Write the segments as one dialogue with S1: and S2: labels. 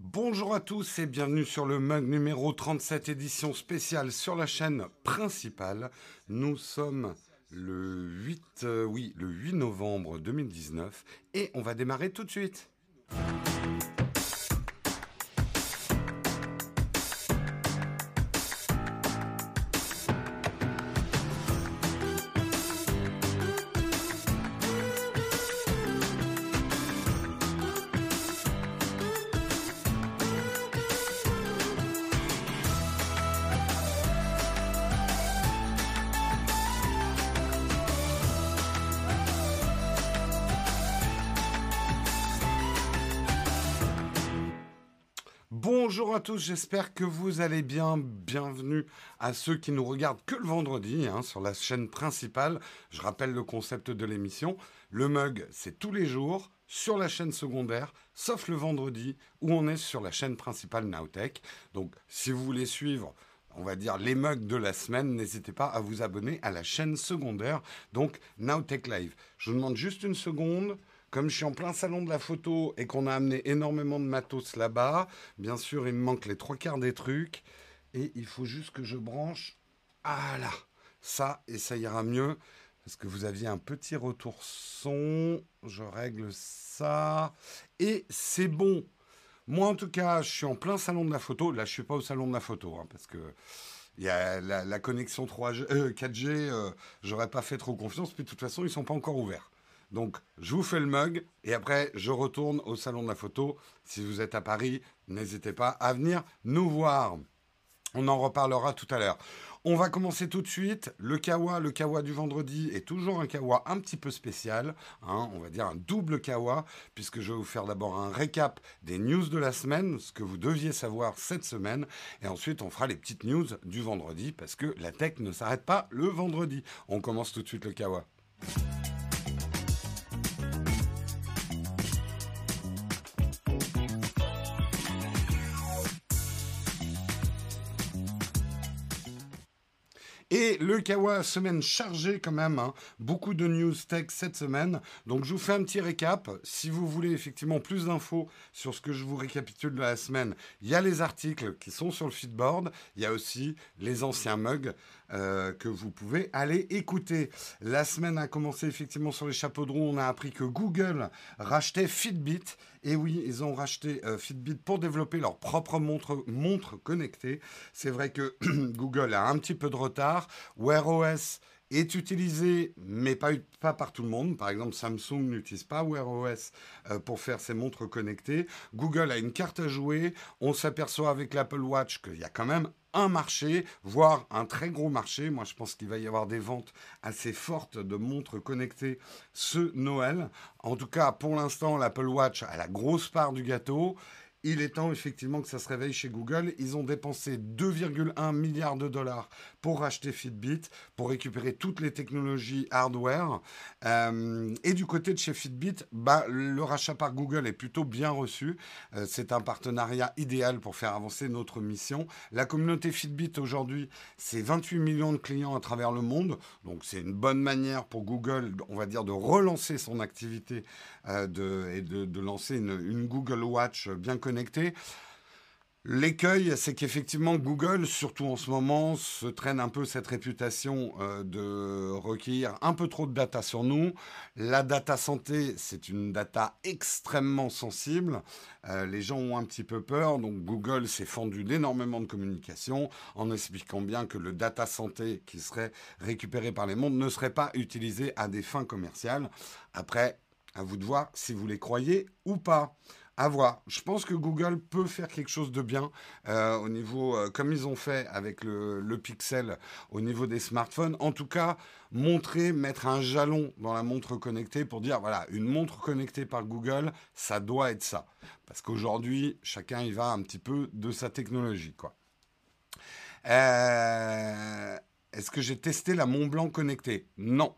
S1: Bonjour à tous et bienvenue sur le mug numéro 37 édition spéciale sur la chaîne principale. Nous sommes le 8, euh, le 8 novembre 2019 et on va démarrer tout de suite. J'espère que vous allez bien. Bienvenue à ceux qui nous regardent que le vendredi hein, sur la chaîne principale. Je rappelle le concept de l'émission. Le mug, c'est tous les jours sur la chaîne secondaire, sauf le vendredi où on est sur la chaîne principale Nowtech. Donc si vous voulez suivre on va dire les mugs de la semaine, n'hésitez pas à vous abonner à la chaîne secondaire, donc Nowtech Live. Je vous demande juste une seconde. Comme je suis en plein salon de la photo et qu'on a amené énormément de matos là-bas, bien sûr, il me manque les trois quarts des trucs. Et il faut juste que je branche. Ah là Ça, et ça ira mieux. Parce que vous aviez un petit retour son. Je règle ça. Et c'est bon. Moi, en tout cas, je suis en plein salon de la photo. Là, je suis pas au salon de la photo. Hein, parce que il y a la, connexion 3G, 4G, euh, j'aurais pas fait trop confiance, puis de toute façon, ils sont pas encore ouverts. Donc, je vous fais le mug et après, je retourne au salon de la photo. Si vous êtes à Paris, n'hésitez pas à venir nous voir. On en reparlera tout à l'heure. On va commencer tout de suite. Le kawa, le kawa du vendredi est toujours un kawa un petit peu spécial. Hein, on va dire un double kawa, puisque je vais vous faire d'abord un récap des news de la semaine, ce que vous deviez savoir cette semaine. Et ensuite, on fera les petites news du vendredi, parce que la tech ne s'arrête pas le vendredi. On commence tout de suite le kawa. Le Kawa, semaine chargée quand même, hein. beaucoup de news tech cette semaine. Donc je vous fais un petit récap. Si vous voulez effectivement plus d'infos sur ce que je vous récapitule de la semaine, il y a les articles qui sont sur le feedboard. Il y a aussi les anciens mugs euh, que vous pouvez aller écouter. La semaine a commencé effectivement sur les chapeaux de roue. On a appris que Google rachetait Fitbit. Et oui, ils ont racheté euh, Fitbit pour développer leur propre montre, montre connectée. C'est vrai que Google a un petit peu de retard. Wear OS est utilisé, mais pas, pas par tout le monde. Par exemple, Samsung n'utilise pas Wear OS euh, pour faire ses montres connectées. Google a une carte à jouer. On s'aperçoit avec l'Apple Watch qu'il y a quand même un marché, voire un très gros marché. Moi, je pense qu'il va y avoir des ventes assez fortes de montres connectées ce Noël. En tout cas, pour l'instant, l'Apple Watch a la grosse part du gâteau. Il est temps effectivement que ça se réveille chez Google. Ils ont dépensé 2,1 milliards de dollars pour racheter Fitbit, pour récupérer toutes les technologies hardware. Euh, et du côté de chez Fitbit, bah, le rachat par Google est plutôt bien reçu. Euh, c'est un partenariat idéal pour faire avancer notre mission. La communauté Fitbit aujourd'hui, c'est 28 millions de clients à travers le monde. Donc c'est une bonne manière pour Google, on va dire, de relancer son activité euh, et de, de lancer une, une Google Watch bien connue L'écueil, c'est qu'effectivement, Google, surtout en ce moment, se traîne un peu cette réputation euh, de recueillir un peu trop de data sur nous. La data santé, c'est une data extrêmement sensible. Euh, les gens ont un petit peu peur, donc Google s'est fendu d'énormément de communication en expliquant bien que le data santé qui serait récupéré par les mondes ne serait pas utilisé à des fins commerciales. Après, à vous de voir si vous les croyez ou pas. À voir. Je pense que Google peut faire quelque chose de bien euh, au niveau, euh, comme ils ont fait avec le, Pixel au niveau des smartphones. En tout cas, montrer, mettre un jalon dans la montre connectée pour dire voilà, une montre connectée par Google, ça doit être ça. Parce qu'aujourd'hui, chacun y va un petit peu de sa technologie, quoi. Euh, est-ce que j'ai testé la Mont Blanc connectée? Non.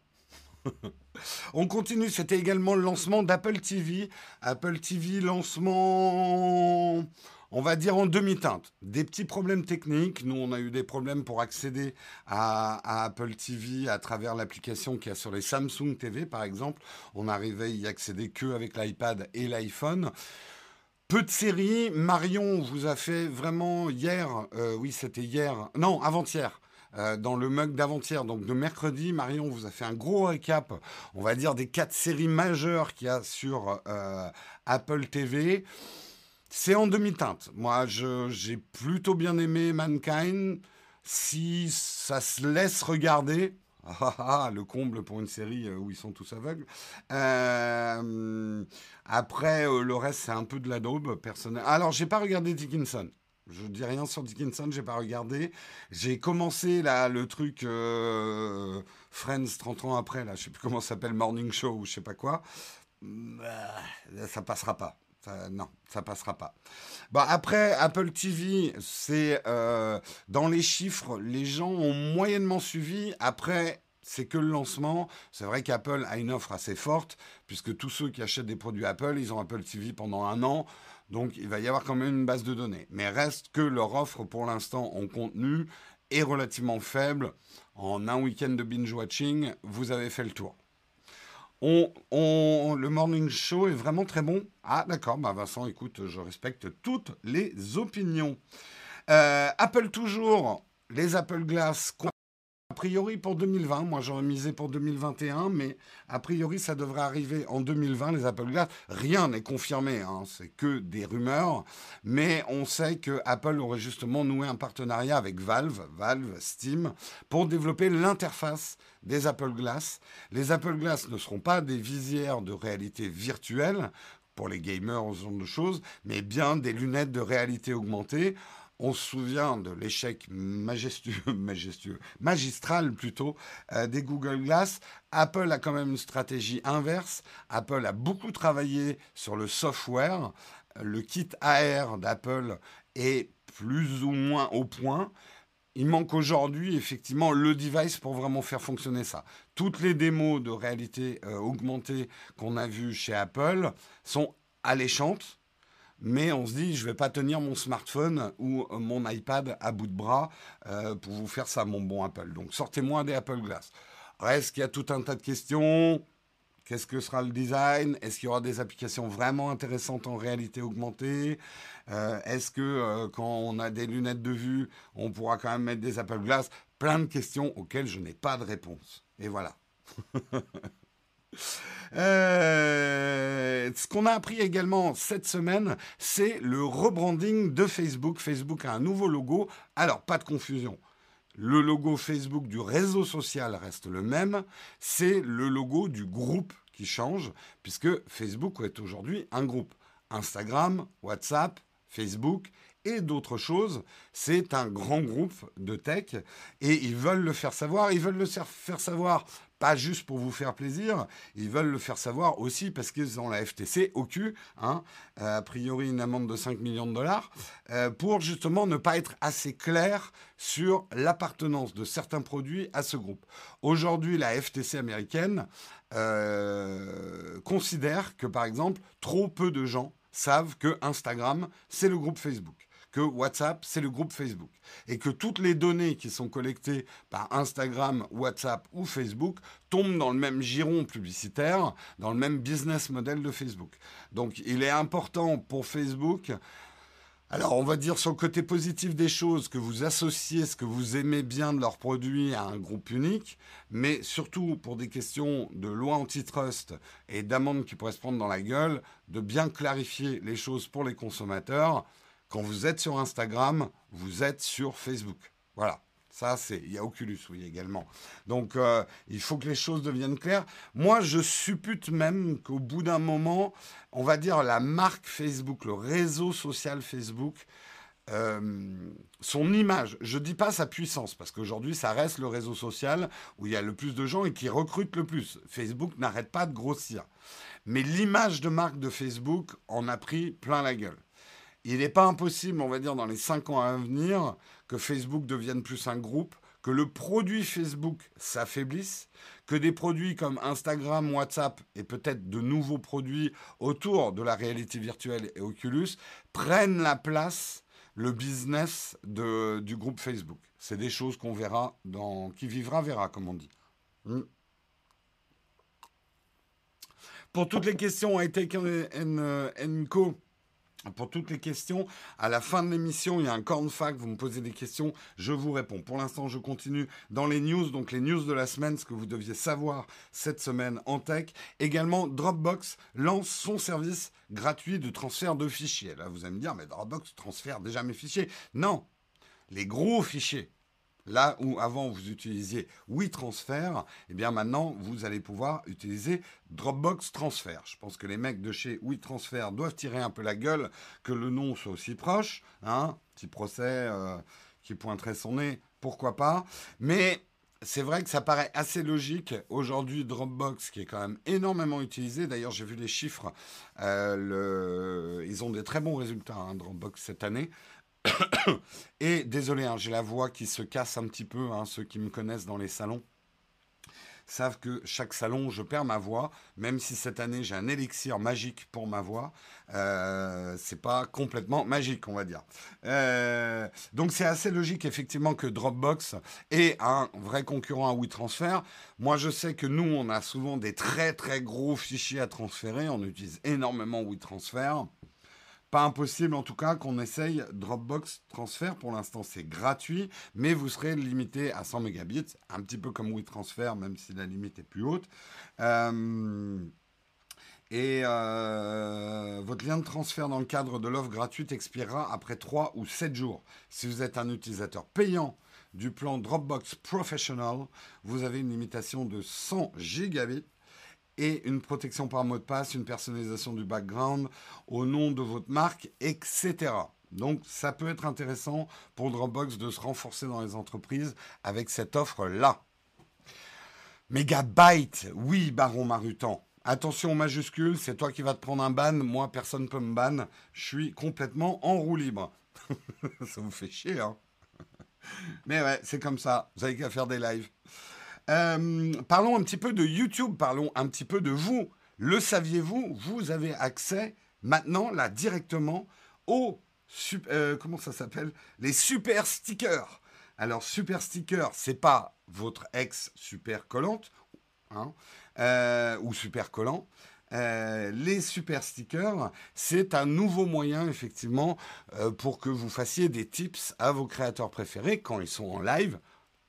S1: On continue, c'était également le lancement d'Apple TV. Apple TV, lancement, on va dire en demi-teinte. Des petits problèmes techniques. Nous, on a eu des problèmes pour accéder à, Apple TV à travers l'application qu'il y a sur les Samsung TV, par exemple. On n'arrivait à y accéder que avec l'iPad et l'iPhone. peu de séries. Marion vous a fait vraiment hier, euh, oui c'était hier, non avant-hier, euh, dans le mug d'avant-hier, donc de mercredi, Marion vous a fait un gros récap, on va dire, des quatre séries majeures qu'il y a sur euh, Apple TV. C'est en demi-teinte. Moi, j'ai plutôt bien aimé Mankind. Si ça se laisse regarder, ah, ah, ah, le comble pour une série euh, où ils sont tous aveugles. après, le reste, c'est un peu de la daube personnel. Alors, j'ai pas regardé Dickinson. Je dis rien sur Dickinson, j'ai pas regardé. J'ai commencé là le truc euh, Friends 30 ans après là, je sais plus comment ça s'appelle Morning Show ou je sais pas quoi. Bah, ça passera pas. non, ça passera pas. Bah, après, Apple TV, c'est euh, dans les chiffres, les gens ont moyennement suivi. Après, c'est que le lancement. C'est vrai qu'Apple a une offre assez forte, puisque tous ceux qui achètent des produits Apple, ils ont Apple TV pendant un an. Donc il va y avoir quand même une base de données. Mais reste que leur offre pour l'instant en contenu est relativement faible. En un week-end de binge-watching, vous avez fait le tour. Le morning show est vraiment très bon. Ah d'accord, bah Vincent, écoute, je respecte toutes les opinions. Euh, Apple toujours, les Apple Glass a priori pour 2020, moi j'aurais misé pour 2021, mais a priori ça devrait arriver en 2020, les Apple Glass. Rien n'est confirmé, hein, c'est que des rumeurs, mais on sait que Apple aurait justement noué un partenariat avec Valve, Valve, Steam, pour développer l'interface des Apple Glass. Les Apple Glass ne seront pas des visières de réalité virtuelle pour les gamers ce genre de choses, mais bien des lunettes de réalité augmentée on se souvient de l'échec majestueux, majestueux, magistral plutôt, euh, des Google Glass. Apple a quand même une stratégie inverse. Apple a beaucoup travaillé sur le software. Le kit AR d'Apple est plus ou moins au point. Il manque aujourd'hui effectivement le device pour vraiment faire fonctionner ça. Toutes les démos de réalité euh, augmentée qu'on a vues chez Apple sont alléchantes mais on se dit, je ne vais pas tenir mon smartphone ou euh, mon iPad à bout de bras euh, pour vous faire ça, mon bon Apple. Donc sortez-moi des Apple Glass. Reste qu'il y a tout un tas de questions? Qu'est-ce que sera le design? Est-ce qu'il y aura des applications vraiment intéressantes en réalité augmentée? Euh, Est-ce que quand on a des lunettes de vue, on pourra quand même mettre des Apple Glass? Plein de questions auxquelles je n'ai pas de réponse. Et voilà. Euh, ce qu'on a appris également cette semaine, c'est le rebranding de Facebook. Facebook a un nouveau logo. Alors, pas de confusion. Le logo Facebook du réseau social reste le même. C'est le logo du groupe qui change, puisque Facebook est aujourd'hui un groupe. Instagram, WhatsApp, Facebook et d'autres choses. C'est un grand groupe de tech et ils veulent le faire savoir. Ils veulent le faire savoir pas juste pour vous faire plaisir, ils veulent le faire savoir aussi parce qu'ils ont la FTC au cul, hein, euh, a priori une amende de 5 millions de dollars, euh, pour justement ne pas être assez clair sur l'appartenance de certains produits à ce groupe. Aujourd'hui, la FTC américaine euh, considère que, par exemple, trop peu de gens savent que Instagram, c'est le groupe Facebook que WhatsApp, c'est le groupe Facebook. Et que toutes les données qui sont collectées par Instagram, WhatsApp ou Facebook tombent dans le même giron publicitaire, dans le même business model de Facebook. Donc il est important pour Facebook alors, on va dire sur le côté positif des choses que vous associez ce que vous aimez bien de leurs produits à un groupe unique, mais surtout pour des questions de loi antitrust et d'amendes qui pourraient se prendre dans la gueule, de bien clarifier les choses pour les consommateurs. Quand vous êtes sur Instagram, vous êtes sur Facebook. Voilà. Ça, c'est. Il y a Oculus, oui, également. Donc, euh, il faut que les choses deviennent claires. Moi, je suppute même qu'au bout d'un moment, on va dire la marque Facebook, le réseau social Facebook, euh, son image, je ne dis pas sa puissance, parce qu'aujourd'hui, ça reste le réseau social où il y a le plus de gens et qui recrutent le plus. Facebook n'arrête pas de grossir. Mais l'image de marque de Facebook en a pris plein la gueule il n'est pas impossible, on va dire, dans les cinq ans à venir, que Facebook devienne plus un groupe, que le produit Facebook s'affaiblisse, que des produits comme Instagram, WhatsApp et peut-être de nouveaux produits autour de la réalité virtuelle et Oculus prennent la place, le business du groupe Facebook. C'est des choses qu'on verra qui vivra verra, comme on dit. Hmm. Pour toutes les questions, I Take Co pour toutes les questions. À la fin de l'émission, il y a un corn fac, vous me posez des questions, je vous réponds. Pour l'instant, je continue dans les news, donc les news de la semaine, ce que vous deviez savoir cette semaine en tech. Également, Dropbox lance son service gratuit de transfert de fichiers. Là, vous allez me dire, mais Dropbox transfère déjà mes fichiers. Non, les gros fichiers Là où avant vous utilisiez WeTransfer, eh bien maintenant vous allez pouvoir utiliser Dropbox Transfer. Je pense que les mecs de chez WeTransfer doivent tirer un peu la gueule que le nom soit aussi proche. Hein Petit procès euh, qui pointerait son nez, pourquoi pas. Mais c'est vrai que ça paraît assez logique. Aujourd'hui, Dropbox, qui est quand même énormément utilisé, d'ailleurs j'ai vu les chiffres, euh, ils ont des très bons résultats, hein, Dropbox, cette année. Et désolé, hein, j'ai la voix qui se casse un petit peu. Hein, ceux qui me connaissent dans les salons savent que chaque salon, je perds ma voix, même si cette année j'ai un élixir magique pour ma voix. Euh, c'est pas complètement magique, on va dire. Euh, donc c'est assez logique effectivement que Dropbox est un vrai concurrent à WeTransfer. Moi, je sais que nous, on a souvent des très très gros fichiers à transférer. On utilise énormément WeTransfer. Pas impossible en tout cas qu'on essaye Dropbox Transfer. Pour l'instant, c'est gratuit, mais vous serez limité à 100 mégabits, un petit peu comme WeTransfer, même si la limite est plus haute. Euh, et euh, votre lien de transfert dans le cadre de l'offre gratuite expirera après 3 ou 7 jours. Si vous êtes un utilisateur payant du plan Dropbox Professional, vous avez une limitation de 100 gigabits et une protection par mot de passe, une personnalisation du background au nom de votre marque, etc. Donc ça peut être intéressant pour Dropbox de se renforcer dans les entreprises avec cette offre-là. Megabyte, oui, Baron Marutan. Attention aux majuscules, c'est toi qui vas te prendre un ban, moi personne ne peut me ban, je suis complètement en roue libre. ça vous fait chier, hein Mais ouais, c'est comme ça, vous avez qu'à faire des lives. Euh, parlons un petit peu de YouTube, parlons un petit peu de vous. Le saviez-vous Vous avez accès maintenant, là, directement, aux, euh, comment ça s'appelle? Les super stickers. Alors, super sticker, c'est pas votre ex super collante, hein, euh, ou super collant. les super stickers, c'est un nouveau moyen effectivement pour que vous fassiez des tips à vos créateurs préférés quand ils sont en live.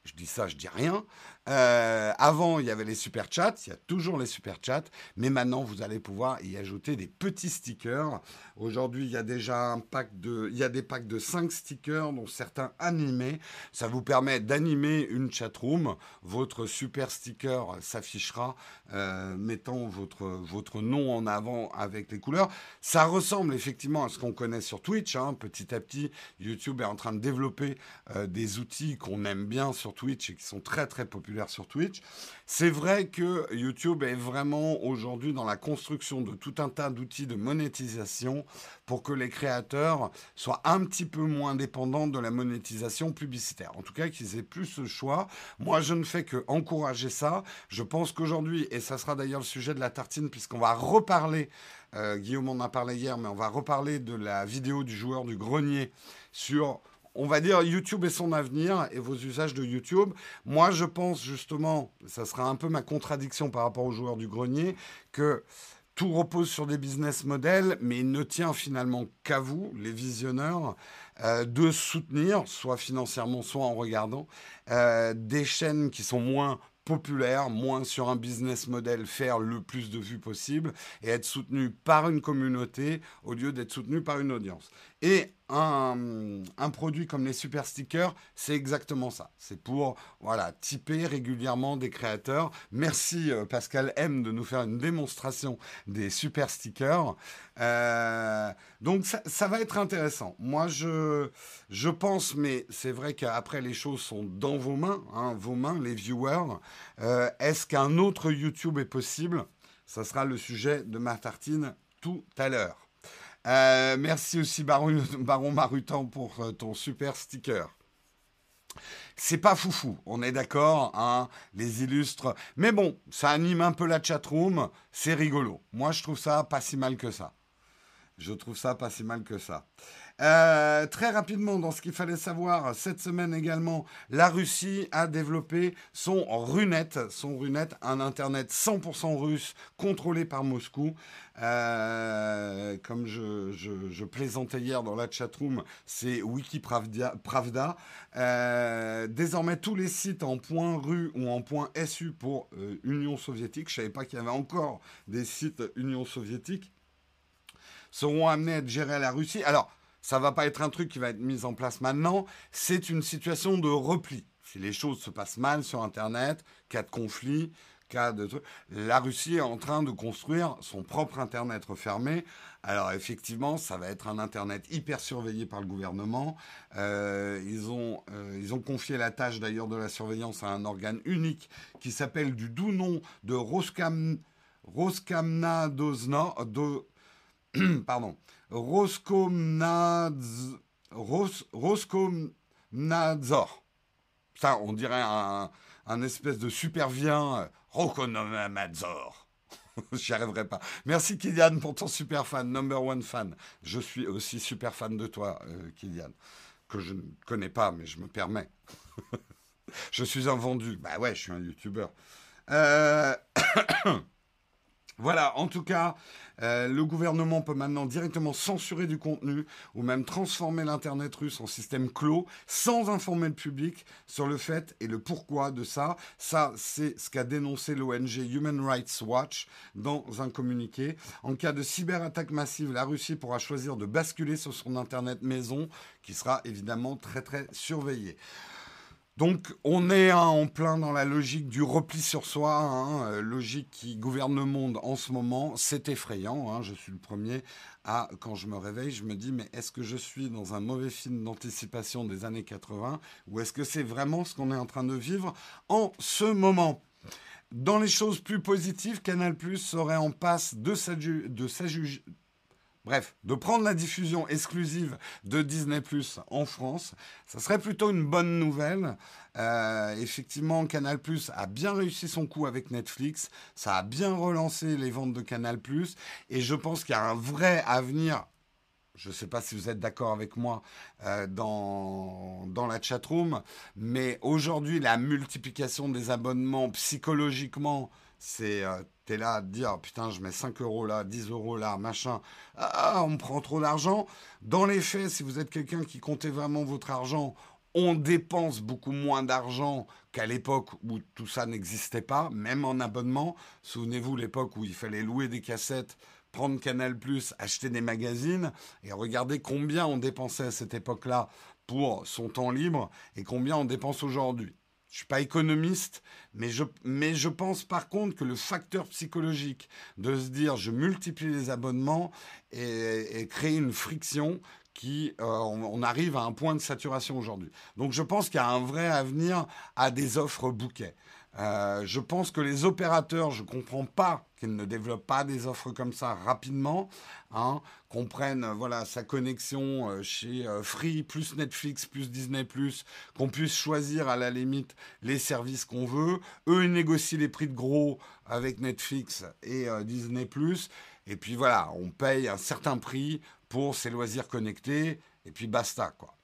S1: Je dis ça, je dis rien. Euh, avant, il y avait les super chats, il y a toujours les super chats, mais maintenant, vous allez pouvoir y ajouter des petits stickers. Aujourd'hui, il y a déjà un pack de, il y a des packs de 5 stickers, dont certains animés. Ça vous permet d'animer une chatroom. Votre super sticker s'affichera, euh, mettant votre, votre nom en avant avec les couleurs. Ça ressemble effectivement à ce qu'on connaît sur Twitch. Hein. Petit à petit, YouTube est en train de développer euh, des outils qu'on aime bien sur Twitch et qui sont très très populaires sur Twitch. C'est vrai que YouTube est vraiment aujourd'hui dans la construction de tout un tas d'outils de monétisation pour que les créateurs soient un petit peu moins dépendants de la monétisation publicitaire. En tout cas, qu'ils aient plus ce choix. Moi, je ne fais que encourager ça. Je pense qu'aujourd'hui, et ça sera d'ailleurs le sujet de la tartine, puisqu'on va reparler, euh, Guillaume en a parlé hier, mais on va reparler de la vidéo du joueur du grenier sur on va dire YouTube et son avenir et vos usages de YouTube. Moi, je pense justement, ça sera un peu ma contradiction par rapport aux joueurs du grenier, que tout repose sur des business models, mais il ne tient finalement qu'à vous, les visionneurs, euh, de soutenir, soit financièrement, soit en regardant, euh, des chaînes qui sont moins populaire, moins sur un business model, faire le plus de vues possible et être soutenu par une communauté au lieu d'être soutenu par une audience. Et un, produit comme les super stickers, c'est exactement ça. C'est pour voilà typer régulièrement des créateurs. Merci euh, Pascal M de nous faire une démonstration des super stickers. Euh, donc ça, ça, va être intéressant. Moi je je pense, mais c'est vrai qu'après les choses sont dans vos mains, hein, vos mains, les viewers. Euh, est-ce qu'un autre YouTube est possible? Ça sera le sujet de ma tartine tout à l'heure. Euh, merci aussi Baron, Marutan pour euh, ton super sticker. C'est pas foufou, on est d'accord, hein, les illustres. Mais bon, ça anime un peu la chatroom, c'est rigolo. Moi, je trouve ça pas si mal que ça. Je trouve ça pas si mal que ça. Euh, très rapidement, dans ce qu'il fallait savoir, cette semaine également, la Russie a développé son Runet, son Runet, un Internet 100% russe contrôlé par Moscou. Euh, comme je, plaisantais hier dans la chatroom, c'est Wikipravda. Pravda. Euh, désormais, tous les sites en point .ru ou en point .su pour Union soviétique, je ne savais pas qu'il y avait encore des sites Union soviétique, seront amenés à être gérés à la Russie. Alors, ça va pas être un truc qui va être mis en place maintenant. C'est une situation de repli. Si les choses se passent mal sur Internet, cas de conflit, cas de trucs, la Russie est en train de construire son propre Internet refermé. Alors effectivement, ça va être un Internet hyper surveillé par le gouvernement. Euh, ils, ont, euh, ils ont confié la tâche d'ailleurs de la surveillance à un organe unique qui s'appelle du doux nom de Roskam, Roskamnadozna, de, pardon, Roskomnadzor. Ça, on dirait un, espèce de super bien Rokonomadzor. J'y arriverai pas. Merci Kylian pour ton super fan, number one fan. Je suis aussi super fan de toi, euh, Kylian, que je ne connais pas, mais je me permets. je suis un vendu. Bah ouais, je suis un youtubeur. Euh... Voilà, en tout cas, euh, le gouvernement peut maintenant directement censurer du contenu ou même transformer l'Internet russe en système clos sans informer le public sur le fait et le pourquoi de ça. Ça, c'est ce qu'a dénoncé l'ONG Human Rights Watch dans un communiqué. En cas de cyberattaque massive, la Russie pourra choisir de basculer sur son Internet maison qui sera évidemment très très surveillé. Donc on est en plein dans la logique du repli sur soi, hein, euh, logique qui gouverne le monde en ce moment. C'est effrayant, hein, je suis le premier à, quand je me réveille, je me dis, mais est-ce que je suis dans un mauvais film d'anticipation des années 80 ou est-ce que c'est vraiment ce qu'on est en train de vivre en ce moment? Dans les choses plus positives, Canal serait en passe de s'ajuger Bref, de prendre la diffusion exclusive de Disney Plus en France, ça serait plutôt une bonne nouvelle. Euh, effectivement, Canal Plus a bien réussi son coup avec Netflix, ça a bien relancé les ventes de Canal Plus, et je pense qu'il y a un vrai avenir. Je ne sais pas si vous êtes d'accord avec moi euh, dans, dans la chatroom, mais aujourd'hui, la multiplication des abonnements psychologiquement, c'est euh, là à dire putain je mets 5 euros là, 10 euros là, machin, ah on me prend trop d'argent. Dans les faits, si vous êtes quelqu'un qui comptait vraiment votre argent, on dépense beaucoup moins d'argent qu'à l'époque où tout ça n'existait pas, même en abonnement. Souvenez-vous l'époque où il fallait louer des cassettes, prendre Canal+, acheter des magazines, et regardez combien on dépensait à cette époque-là pour son temps libre et combien on dépense aujourd'hui. Je suis pas économiste, mais je, mais je pense par contre que le facteur psychologique de se dire je multiplie les abonnements et, créer une friction qui, euh, on, arrive à un point de saturation aujourd'hui. Donc je pense qu'il y a un vrai avenir à des offres bouquets. Euh, je pense que les opérateurs, je ne comprends pas qu'ils ne développent pas des offres comme ça rapidement, hein, qu'on prenne euh, voilà, sa connexion euh, chez Free, plus Netflix, plus Disney, qu'on puisse choisir à la limite les services qu'on veut. Eux, ils négocient les prix de gros avec Netflix et Disney, et puis voilà, on paye un certain prix pour ces loisirs connectés, et puis basta, quoi.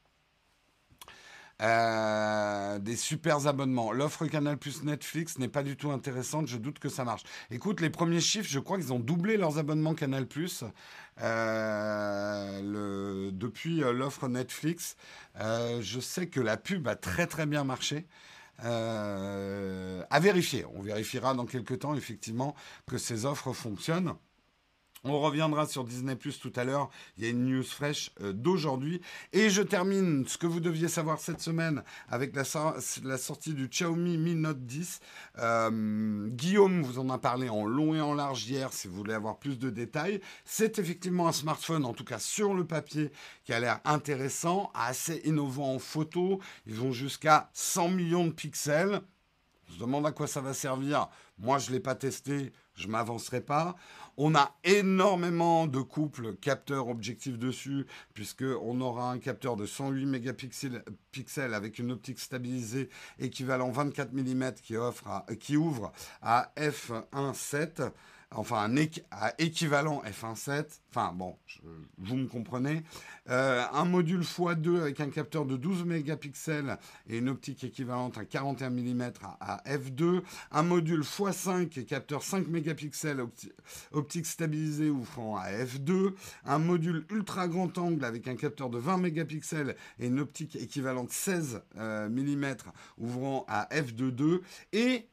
S1: Euh, des super abonnements. L'offre Canal Plus Netflix n'est pas du tout intéressante. Je doute que ça marche. Écoute, les premiers chiffres, je crois qu'ils ont doublé leurs abonnements Canal Plus euh, depuis euh, l'offre Netflix. je sais que la pub a très très bien marché. à vérifier. On vérifiera dans quelques temps effectivement que ces offres fonctionnent. On reviendra sur Disney Plus tout à l'heure. Il y a une news fraîche euh, d'aujourd'hui. Et je termine ce que vous deviez savoir cette semaine avec la, sortie du Xiaomi Mi Note 10. Euh, Guillaume vous en a parlé en long et en large hier si vous voulez avoir plus de détails. C'est effectivement un smartphone, en tout cas sur le papier, qui a l'air intéressant, assez innovant en photo. Ils vont jusqu'à 100 millions de pixels. On se demande à quoi ça va servir. Moi, je ne l'ai pas testé, je m'avancerai pas. On a énormément de couples capteurs objectifs dessus, puisqu'on aura un capteur de 108 mégapixels avec une optique stabilisée équivalent 24 mm qui, qui ouvre à f1.7. enfin un équivalent f1.7, enfin bon, vous me comprenez, euh, un module x2 avec un capteur de 12 mégapixels et une optique équivalente à 41 mm à, f2, un module x5 et capteur 5 mégapixels optique stabilisée ouvrant à f2, un module ultra grand angle avec un capteur de 20 mégapixels et une optique équivalente 16 mm ouvrant à f2.2 et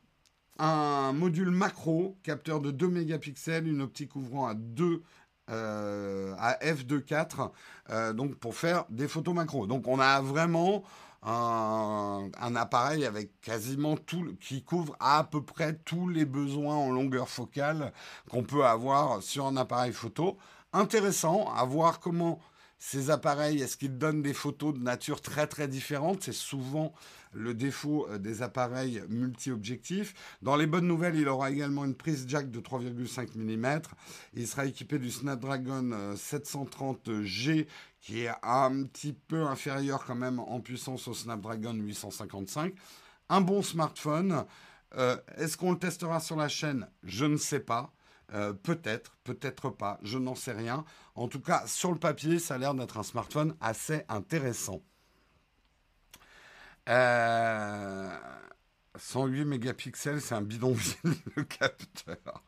S1: un module macro, capteur de 2 mégapixels, une optique ouvrant à 2 euh, à f2.4, euh, donc pour faire des photos macro. Donc on a vraiment un, appareil avec quasiment tout, qui couvre à peu près tous les besoins en longueur focale qu'on peut avoir sur un appareil photo. Intéressant à voir comment ces appareils, est-ce qu'ils donnent des photos de nature très très différente? C'est souvent le défaut euh, des appareils multi-objectifs. Dans les bonnes nouvelles, il aura également une prise jack de 3,5 mm. Il sera équipé du Snapdragon 730G euh, qui est un petit peu inférieur quand même en puissance au Snapdragon 855. Un bon smartphone. Euh, est-ce qu'on le testera sur la chaîne? Je ne sais pas. Peut-être, peut-être pas, je n'en sais rien. En tout cas, sur le papier, ça a l'air d'être un smartphone assez intéressant. 108 euh, mégapixels, c'est un bidonville le capteur.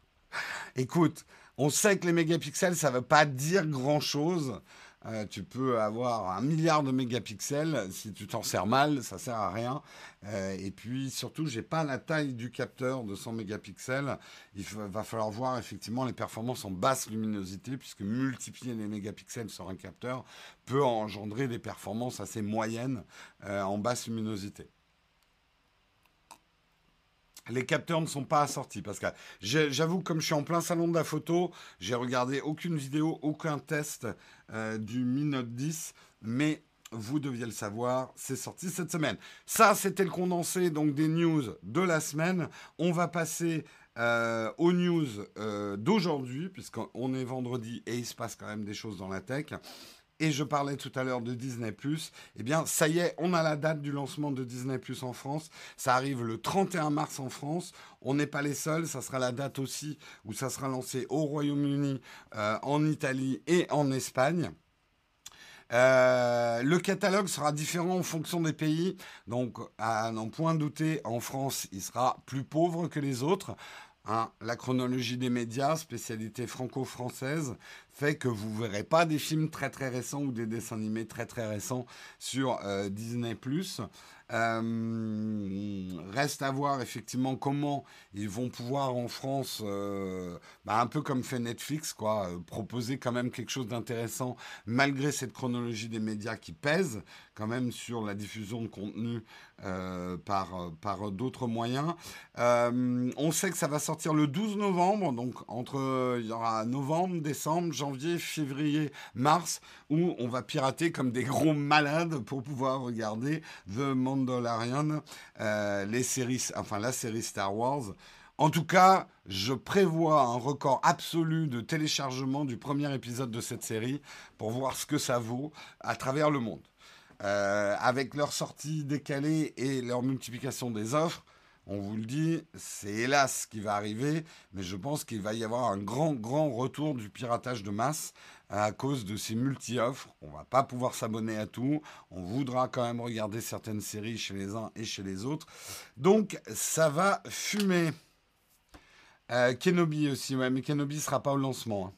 S1: Écoute, on sait que les mégapixels, ça ne veut pas dire grand-chose. Euh, tu peux avoir un milliard de mégapixels. Si tu t'en sers mal, ça sert à rien. Euh, et puis surtout, j'ai pas la taille du capteur de 100 mégapixels. Il va falloir voir effectivement les performances en basse luminosité, puisque multiplier les mégapixels sur un capteur peut engendrer des performances assez moyennes euh, en basse luminosité les capteurs ne sont pas assortis que j'avoue comme je suis en plein salon de la photo, j'ai regardé aucune vidéo, aucun test euh, du Mi Note 10, mais vous deviez le savoir, c'est sorti cette semaine. Ça, c'était le condensé donc des news de la semaine. On va passer euh, aux news euh, d'aujourd'hui puisqu'on est vendredi et il se passe quand même des choses dans la tech et je parlais tout à l'heure de Disney ⁇ eh bien ça y est, on a la date du lancement de Disney ⁇ en France. Ça arrive le 31 mars en France. On n'est pas les seuls, ça sera la date aussi où ça sera lancé au Royaume-Uni, euh, en Italie et en Espagne. Euh, le catalogue sera différent en fonction des pays. Donc, à n'en point douter, en France, il sera plus pauvre que les autres. Hein, la chronologie des médias, spécialité franco-française, fait que vous verrez pas des films très très récents ou des dessins animés très très récents sur euh, Disney+. Euh, reste à voir effectivement comment ils vont pouvoir en France, euh, bah, un peu comme fait Netflix, quoi, proposer quand même quelque chose d'intéressant malgré cette chronologie des médias qui pèse quand même sur la diffusion de contenu euh, par, par d'autres moyens. Euh, on sait que ça va sortir le 12 novembre, donc entre il y aura novembre, décembre, janvier, février, mars, où on va pirater comme des gros malades pour pouvoir regarder The Mandalorian, euh, les séries, enfin la série Star Wars. En tout cas, je prévois un record absolu de téléchargement du premier épisode de cette série pour voir ce que ça vaut à travers le monde. Euh, avec leur sortie décalée et leur multiplication des offres, on vous le dit, c'est hélas ce qui va arriver, mais je pense qu'il va y avoir un grand, grand retour du piratage de masse à cause de ces multi-offres. On va pas pouvoir s'abonner à tout. On voudra quand même regarder certaines séries chez les uns et chez les autres. Donc, ça va fumer. Euh, Kenobi aussi, mais Kenobi sera pas au lancement. Hein.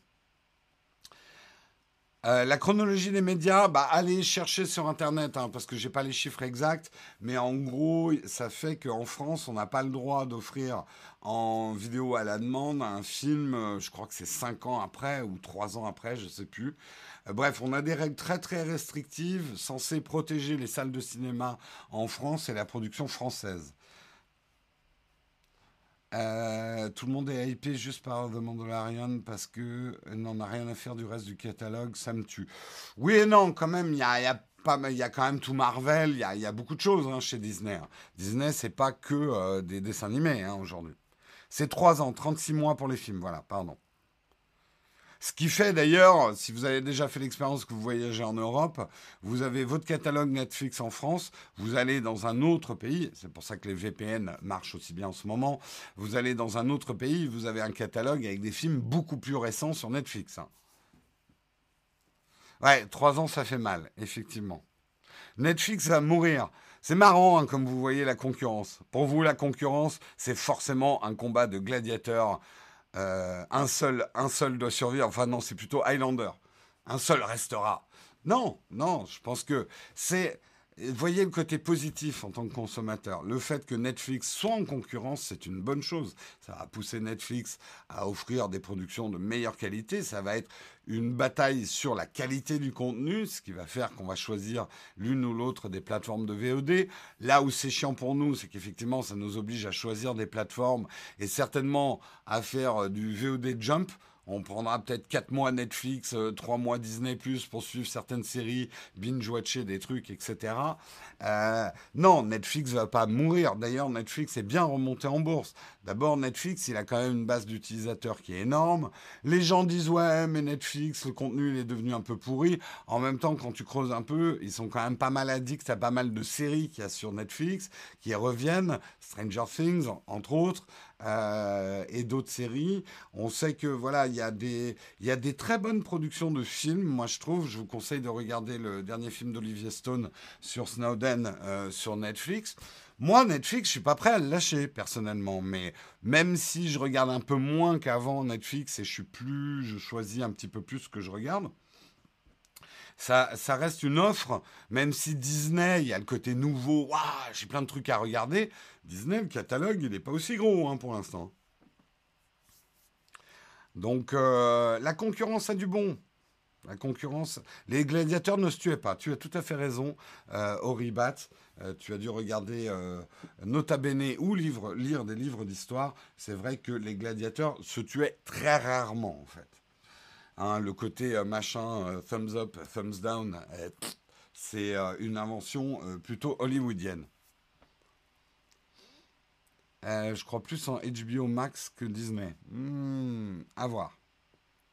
S1: Euh, la chronologie des médias, bah, allez chercher sur Internet, hein, parce que j'ai pas les chiffres exacts, mais en gros, ça fait qu'en France, on n'a pas le droit d'offrir en vidéo à la demande un film, euh, je crois que c'est 5 ans après ou 3 ans après, je sais plus. Euh, bref, on a des règles très très restrictives censées protéger les salles de cinéma en France et la production française. Euh, tout le monde est hypé juste par The Mandalorian parce que n'en a rien à faire du reste du catalogue, ça me tue. Oui et non, quand même, il y a, a y a, quand même tout Marvel, il y a, y a, beaucoup de choses hein, chez Disney. Hein. Disney, c'est pas que euh, des dessins animés hein, aujourd'hui. C'est 3 ans, 36 mois pour les films, voilà, pardon. Ce qui fait d'ailleurs, si vous avez déjà fait l'expérience que vous voyagez en Europe, vous avez votre catalogue Netflix en France, vous allez dans un autre pays, c'est pour ça que les VPN marchent aussi bien en ce moment, vous allez dans un autre pays, vous avez un catalogue avec des films beaucoup plus récents sur Netflix. Ouais, trois ans, ça fait mal, effectivement. Netflix va mourir. C'est marrant, hein, comme vous voyez, la concurrence. Pour vous, la concurrence, c'est forcément un combat de gladiateurs. Euh, un, seul, un seul doit survivre. Enfin, non, c'est plutôt Highlander. Un seul restera. Non, non, je pense que c'est voyez le côté positif en tant que consommateur. Le fait que Netflix soit en concurrence, c'est une bonne chose. Ça va pousser Netflix à offrir des productions de meilleure qualité. Ça va être une bataille sur la qualité du contenu, ce qui va faire qu'on va choisir l'une ou l'autre des plateformes de VOD. Là où c'est chiant pour nous, c'est qu'effectivement, ça nous oblige à choisir des plateformes et certainement à faire du VOD jump. On prendra peut-être 4 mois Netflix, 3 euh, mois Disney Plus pour suivre certaines séries, binge-watcher des trucs, etc. Euh, non, Netflix va pas mourir. D'ailleurs, Netflix est bien remonté en bourse. D'abord, Netflix, il a quand même une base d'utilisateurs qui est énorme. Les gens disent ouais, mais Netflix, le contenu, il est devenu un peu pourri. En même temps, quand tu creuses un peu, ils sont quand même pas mal addicts à pas mal de séries qu'il y a sur Netflix qui reviennent. Stranger Things, entre autres. Euh, et d'autres séries. On sait que voilà, il y, a des, y a des très bonnes productions de films. Moi, je trouve, je vous conseille de regarder le dernier film d'Olivier Stone sur Snowden euh, sur Netflix. Moi, Netflix, je suis pas prêt à le lâcher personnellement, mais même si je regarde un peu moins qu'avant Netflix et je suis plus, je choisis un petit peu plus ce que je regarde. Ça, reste une offre, même si Disney, a le côté nouveau, j'ai plein de trucs à regarder. Disney, le catalogue, il n'est pas aussi gros hein, pour l'instant. Donc, euh, la concurrence a du bon. La concurrence, les gladiateurs ne se tuaient pas. Tu as tout à fait raison, euh. Euh, tu as dû regarder euh, Nota Bene ou lire des livres d'histoire. C'est vrai que les gladiateurs se tuaient très rarement, en fait. Hein, le côté euh, machin, thumbs up, thumbs down, c'est une invention plutôt hollywoodienne. je crois plus en HBO Max que Disney. Hmm, à voir.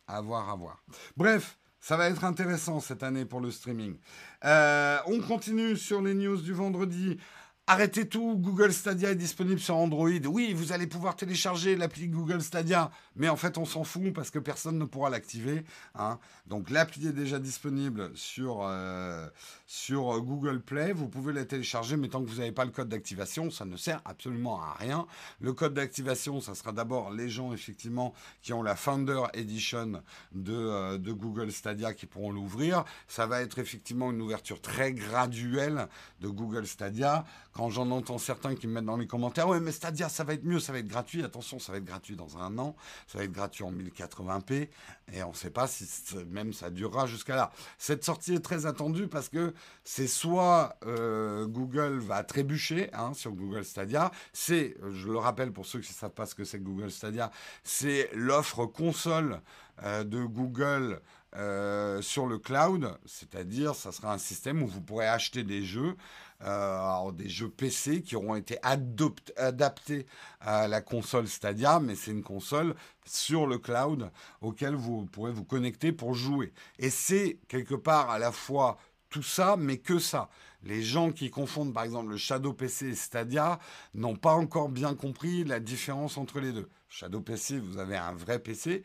S1: À voir, à voir. Bref, ça va être intéressant cette année pour le streaming. Euh, on continue sur les news du vendredi. Arrêtez tout, Google Stadia est disponible sur Android. Oui, vous allez pouvoir télécharger l'appli Google Stadia, mais en fait on s'en fout parce que personne ne pourra l'activer. Hein. Donc l'appli est déjà disponible sur, euh, sur Google Play. Vous pouvez la télécharger, mais tant que vous n'avez pas le code d'activation, ça ne sert absolument à rien. Le code d'activation, ça sera d'abord les gens effectivement qui ont la Founder Edition de, euh, de Google Stadia qui pourront l'ouvrir. Ça va être effectivement une ouverture très graduelle de Google Stadia quand j'en entends certains qui me mettent dans les commentaires, ouais, mais Stadia, ça va être mieux, ça va être gratuit. Attention, ça va être gratuit dans un an, ça va être gratuit en 1080p, et on ne sait pas si même ça durera jusqu'à là. Cette sortie est très attendue parce que c'est soit euh, Google va trébucher hein, sur Google Stadia, c'est, je le rappelle pour ceux qui ne savent pas ce que c'est Google Stadia, c'est l'offre console euh, de Google euh, sur le cloud, c'est-à-dire ça sera un système où vous pourrez acheter des jeux euh, des jeux PC qui auront été adaptés à la console Stadia, mais c'est une console sur le cloud auquel vous pourrez vous connecter pour jouer. Et c'est quelque part à la fois tout ça, mais que ça. Les gens qui confondent par exemple le Shadow PC et Stadia n'ont pas encore bien compris la différence entre les deux. Shadow PC, vous avez un vrai PC.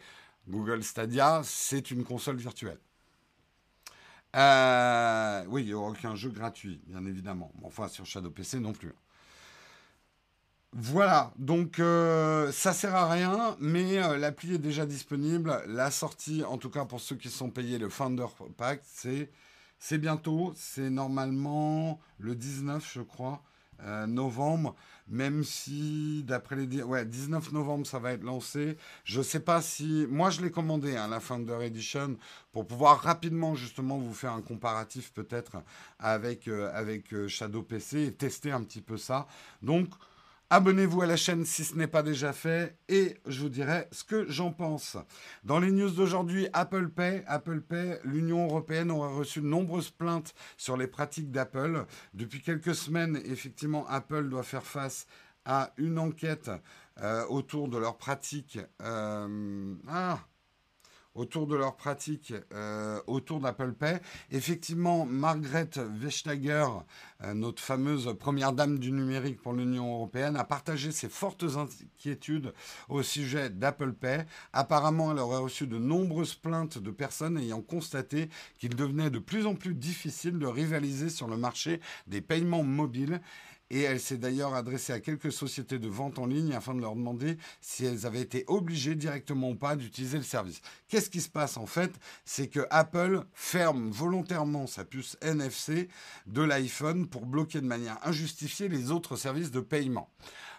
S1: Google Stadia, c'est une console virtuelle. Euh, oui, il n'y aura aucun jeu gratuit, bien évidemment. Enfin, sur Shadow PC non plus. Voilà, donc euh, ça sert à rien, mais euh, l'appli est déjà disponible. La sortie, en tout cas pour ceux qui sont payés le Founder Pack, c'est, bientôt. C'est normalement le 19, je crois, novembre même si, d'après les... Ouais, 19 novembre, ça va être lancé. Je sais pas si... Moi, je l'ai commandé, hein, la Founder Edition, pour pouvoir rapidement, justement, vous faire un comparatif peut-être avec, euh, avec euh, Shadow PC et tester un petit peu ça. Donc, Abonnez-vous à la chaîne si ce n'est pas déjà fait et je vous dirai ce que j'en pense. Dans les news d'aujourd'hui, Apple Pay, Apple Pay, l'Union européenne aurait reçu de nombreuses plaintes sur les pratiques d'Apple. Depuis quelques semaines, effectivement, Apple doit faire face à une enquête euh, autour de leurs pratiques. Euh, ah, autour de leur pratique euh, autour d'Apple Pay. Effectivement, Margaret Vestager, euh, notre fameuse première dame du numérique pour l'Union européenne, a partagé ses fortes inquiétudes au sujet d'Apple Pay. Apparemment, elle aurait reçu de nombreuses plaintes de personnes ayant constaté qu'il devenait de plus en plus difficile de rivaliser sur le marché des paiements mobiles et elle s'est d'ailleurs adressée à quelques sociétés de vente en ligne afin de leur demander si elles avaient été obligées directement ou pas d'utiliser le service. Qu'est-ce qui se passe en fait? C'est que Apple ferme volontairement sa puce NFC de l'iPhone pour bloquer de manière injustifiée les autres services de paiement.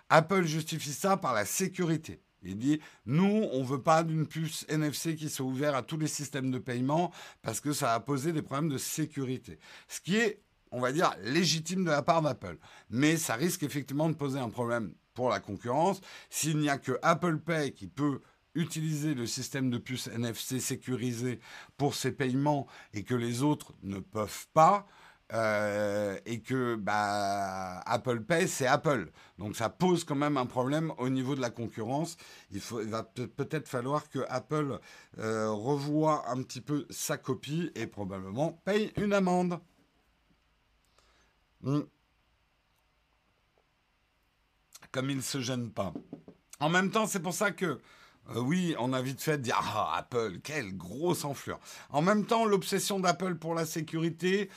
S1: Apple justifie ça par la sécurité. Il dit, nous, on ne veut pas d'une puce NFC qui soit ouverte à tous les systèmes de paiement parce que ça a posé des problèmes de sécurité. Ce qui est on va dire, légitime de la part d'Apple. Mais ça risque effectivement de poser un problème pour la concurrence. S'il n'y a que Apple Pay qui peut utiliser le système de puce NFC sécurisé pour ses paiements et que les autres ne peuvent pas, euh, et que bah, Apple Pay, c'est Apple. Donc ça pose quand même un problème au niveau de la concurrence. Il, va peut-être falloir que Apple euh, revoie un petit peu sa copie et probablement paye une amende. Hmm. Comme il ne se gêne pas. En même temps, c'est pour ça que, euh, oui, on a vite fait de dire Ah, Apple, quelle grosse enflure. En même temps, l'obsession d'Apple pour la sécurité,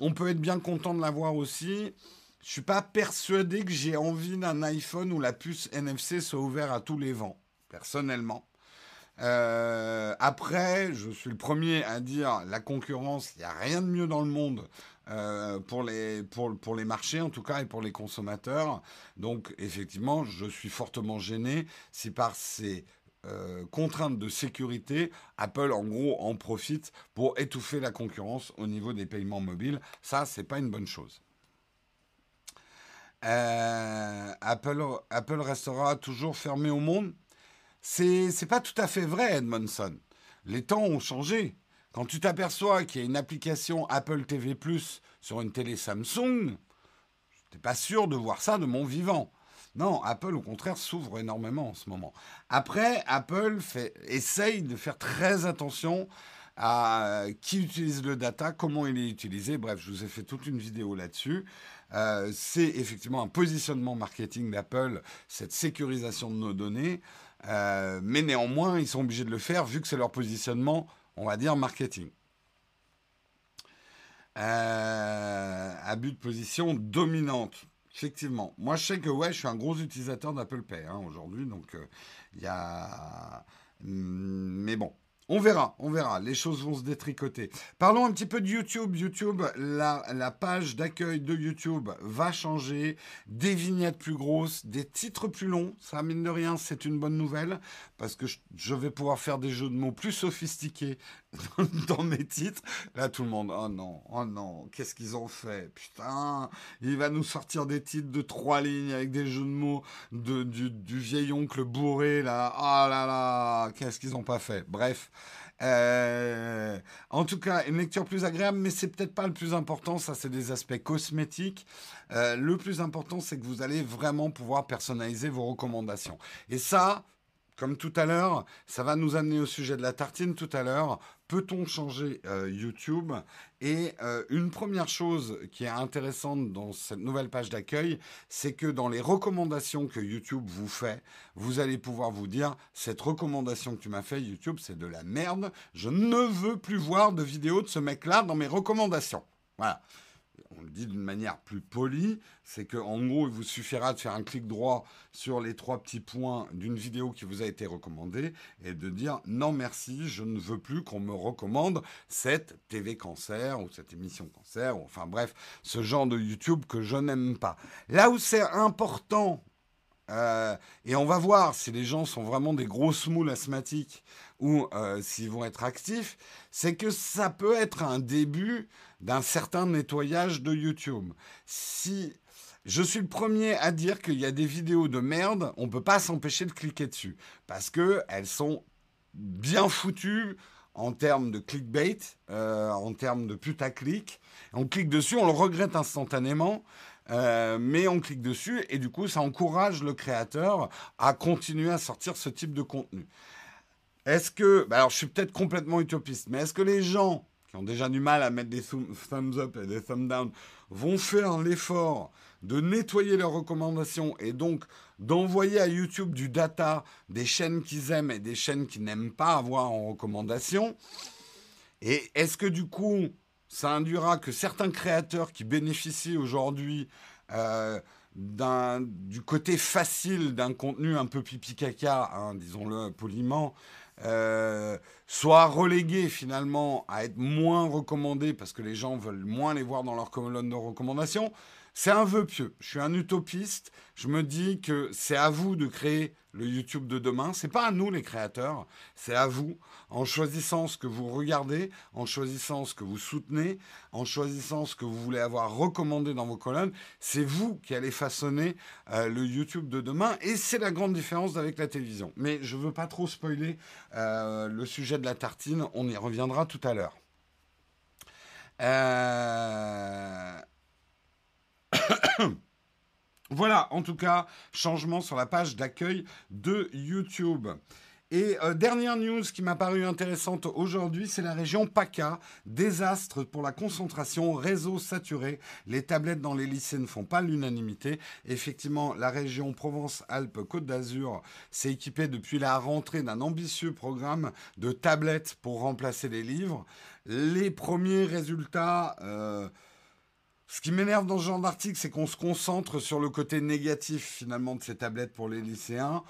S1: on peut être bien content de l'avoir aussi. Je suis pas persuadé que j'ai envie d'un iPhone où la puce NFC soit ouverte à tous les vents, personnellement. Euh, après, je suis le premier à dire la concurrence, il n'y a rien de mieux dans le monde euh, pour, les, pour, les marchés en tout cas et pour les consommateurs. Donc effectivement, je suis fortement gêné si par ces euh, contraintes de sécurité, Apple en gros en profite pour étouffer la concurrence au niveau des paiements mobiles. Ça, c'est pas une bonne chose. Euh, Apple, Apple restera toujours fermé au monde? C'est pas tout à fait vrai, Edmondson. Les temps ont changé. Quand tu t'aperçois qu'il y a une application Apple TV Plus sur une télé Samsung, n'étais pas sûr de voir ça de mon vivant. Non, Apple, au contraire, s'ouvre énormément en ce moment. Après, Apple essaye de faire très attention à qui utilise le data, comment il est utilisé. Bref, je vous ai fait toute une vidéo là-dessus. Euh, c'est effectivement un positionnement marketing d'Apple, cette sécurisation de nos données. Euh, mais néanmoins, ils sont obligés de le faire vu que c'est leur positionnement on va dire marketing. Euh, abus de position dominante. Effectivement. Moi, je sais que ouais, je suis un gros utilisateur d'Apple Pay hein, aujourd'hui. Donc, euh, il y a. Mais bon, on verra, on verra. Les choses vont se détricoter. Parlons un petit peu de YouTube. YouTube, la, page d'accueil de YouTube va changer. Des vignettes plus grosses, des titres plus longs. Ça, mine de rien, c'est une bonne nouvelle parce que je vais pouvoir faire des jeux de mots plus sophistiqués dans mes titres. Là, tout le monde, oh non, oh non, qu'est-ce qu'ils ont fait? Putain, il va nous sortir des titres de trois lignes avec des jeux de mots de, du, du vieil oncle bourré, là. Oh là là, qu'est-ce qu'ils n'ont pas fait? Bref. Euh, en tout cas, une lecture plus agréable, mais c'est peut-être pas le plus important. Ça, c'est des aspects cosmétiques. Euh, le plus important, c'est que vous allez vraiment pouvoir personnaliser vos recommandations. Et ça, comme tout à l'heure, ça va nous amener au sujet de la tartine tout à l'heure. Peut-on changer euh, YouTube? Et euh, une première chose qui est intéressante dans cette nouvelle page d'accueil, c'est que dans les recommandations que YouTube vous fait, vous allez pouvoir vous dire cette recommandation que tu m'as fait YouTube, c'est de la merde. Je ne veux plus voir de vidéos de ce mec-là dans mes recommandations. Voilà on le dit d'une manière plus polie, c'est qu'en gros, il vous suffira de faire un clic droit sur les trois petits points d'une vidéo qui vous a été recommandée et de dire non merci, je ne veux plus qu'on me recommande cette TV cancer ou cette émission cancer, ou enfin bref, ce genre de YouTube que je n'aime pas. Là où c'est important euh, et on va voir si les gens sont vraiment des grosses moules asthmatiques ou euh, s'ils vont être actifs, c'est que ça peut être un début d'un certain nettoyage de YouTube. Si je suis le premier à dire qu'il y a des vidéos de merde, on ne peut pas s'empêcher de cliquer dessus parce que elles sont bien foutues en termes de clickbait, euh, en termes de putaclic. On clique dessus, on le regrette instantanément. Euh, mais on clique dessus et du coup, ça encourage le créateur à continuer à sortir ce type de contenu. est-ce que, bah alors je suis peut-être complètement utopiste, mais est-ce que les gens qui ont déjà du mal à mettre des thumbs up et des thumbs down vont faire l'effort de nettoyer leurs recommandations et donc d'envoyer à YouTube du data des chaînes qu'ils aiment et des chaînes qu'ils n'aiment pas avoir en recommandation? Et est-ce que du coup, ça induira que certains créateurs qui bénéficient aujourd'hui euh, du côté facile d'un contenu un peu pipi caca, hein, disons-le poliment, euh, soit relégués finalement à être moins recommandés parce que les gens veulent moins les voir dans leur colonne de recommandation. C'est un vœu pieux. Je suis un utopiste. Je me dis que c'est à vous de créer le YouTube de demain. C'est pas à nous les créateurs, c'est à vous en choisissant ce que vous regardez, en choisissant ce que vous soutenez, en choisissant ce que vous voulez avoir recommandé dans vos colonnes. C'est vous qui allez façonner euh, le YouTube de demain et c'est la grande différence avec la télévision. Mais je veux pas trop spoiler euh, le sujet de la tartine. On y reviendra tout à l'heure. Euh... Voilà, en tout cas, changement sur la page d'accueil de YouTube. Et euh, dernière news qui m'a paru intéressante aujourd'hui, c'est la région PACA. Désastre pour la concentration, réseau saturé. Les tablettes dans les lycées ne font pas l'unanimité. Effectivement, la région Provence-Alpes-Côte d'Azur s'est équipée depuis la rentrée d'un ambitieux programme de tablettes pour remplacer les livres. Les premiers résultats... Euh, ce qui m'énerve dans ce genre d'article, c'est qu'on se concentre sur le côté négatif finalement de ces tablettes pour les lycéens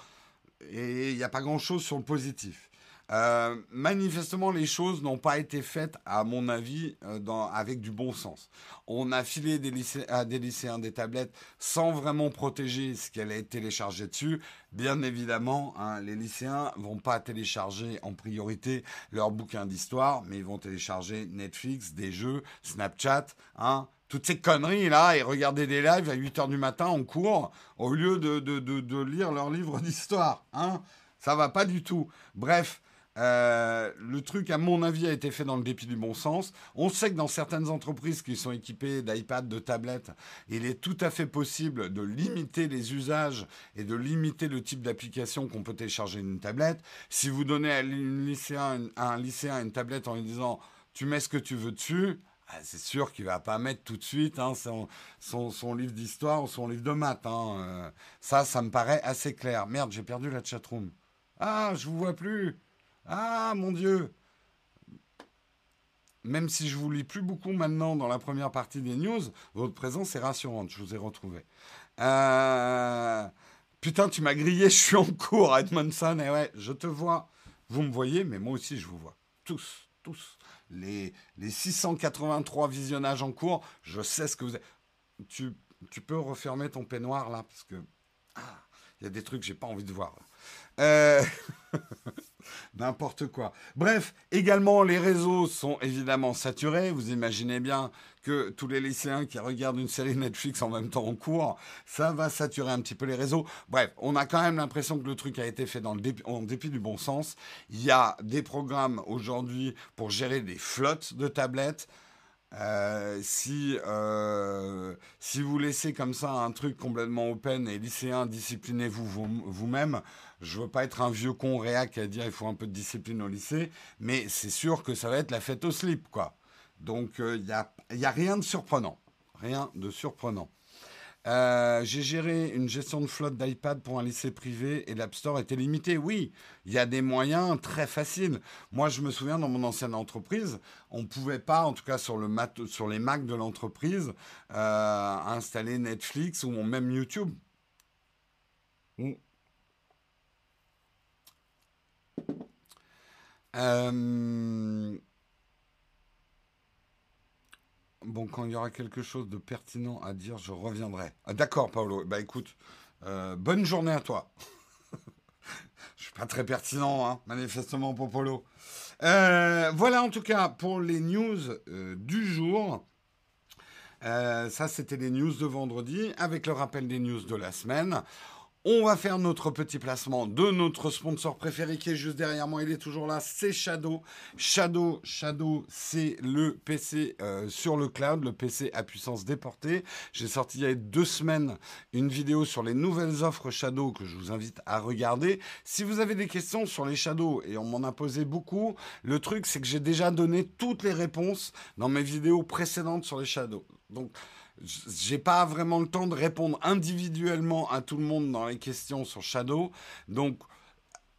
S1: et il n'y a pas grand-chose sur le positif. Euh, manifestement, les choses n'ont pas été faites, à mon avis, euh, avec du bon sens. On a filé des à des lycéens des tablettes sans vraiment protéger ce qui allait être téléchargé dessus. Bien évidemment, hein, les lycéens vont pas télécharger en priorité leurs bouquins d'histoire, mais ils vont télécharger Netflix, des jeux, Snapchat, hein, toutes ces conneries là et regarder des lives à 8 heures du matin en cours au lieu de, de, de, lire leur livre d'histoire. Hein Ça va pas du tout. Bref. Euh, le truc, à mon avis, a été fait dans le dépit du bon sens. On sait que dans certaines entreprises qui sont équipées d'iPad, de tablettes, il est tout à fait possible de limiter les usages et de limiter le type d'application qu'on peut télécharger une tablette. Si vous donnez à, à un lycéen une tablette en lui disant tu mets ce que tu veux dessus, ah, c'est sûr qu'il va pas mettre tout de suite hein, son, livre d'histoire ou son livre de maths. Hein, euh. ça, ça me paraît assez clair. Merde, j'ai perdu la chatroom. Ah, je vous vois plus. Ah, mon Dieu. Même si je vous lis plus beaucoup maintenant dans la première partie des news, votre présence est rassurante. Je vous ai retrouvé. Euh, putain, tu m'as grillé. Je suis en cours, Edmondson. Et ouais, je te vois. Vous me voyez, mais moi aussi, je vous vois. Tous, tous les, les 683 visionnages en cours, je sais ce que vous êtes. Tu, tu peux refermer ton peignoir là, parce que. Ah, il y a des trucs que j'ai pas envie de voir. Euh, n'importe quoi. Bref, également, les réseaux sont évidemment saturés. Vous imaginez bien que tous les lycéens qui regardent une série Netflix en même temps en cours, ça va saturer un petit peu les réseaux. Bref, on a quand même l'impression que le truc a été fait en dépit du bon sens. Il y a des programmes aujourd'hui pour gérer des flottes de tablettes. Euh, si, euh, si vous laissez comme ça un truc complètement open et lycéen, disciplinez-vous vous-même. Je veux pas être un vieux con réac à dire il faut un peu de discipline au lycée, mais c'est sûr que ça va être la fête au slip, quoi. Donc il euh, n'y a, a rien de surprenant. Rien de surprenant. Euh, j'ai géré une gestion de flotte d'iPad pour un lycée privé et l'App Store était limité. Oui, il y a des moyens très faciles. Moi, je me souviens dans mon ancienne entreprise, on ne pouvait pas, en tout cas sur les Mac de l'entreprise, euh, installer Netflix ou même YouTube. Euh, Bon, quand il y aura quelque chose de pertinent à dire, je reviendrai. Ah, D'accord, Paolo. Bah écoute, euh, bonne journée à toi. je suis pas très pertinent, hein, manifestement pour Paolo. Euh, voilà en tout cas pour les news du jour. ça, c'était les news de vendredi avec le rappel des news de la semaine. On va faire notre petit placement de notre sponsor préféré qui est juste derrière moi. Il est toujours là, c'est Shadow. Shadow, Shadow, c'est le PC euh, sur le cloud, le PC à puissance déportée. J'ai sorti il y a deux semaines une vidéo sur les nouvelles offres Shadow que je vous invite à regarder. Si vous avez des questions sur les Shadow, et on m'en a posé beaucoup, le truc c'est que j'ai déjà donné toutes les réponses dans mes vidéos précédentes sur les Shadow. Donc, j'ai pas vraiment le temps de répondre individuellement à tout le monde dans les questions sur Shadow. Donc,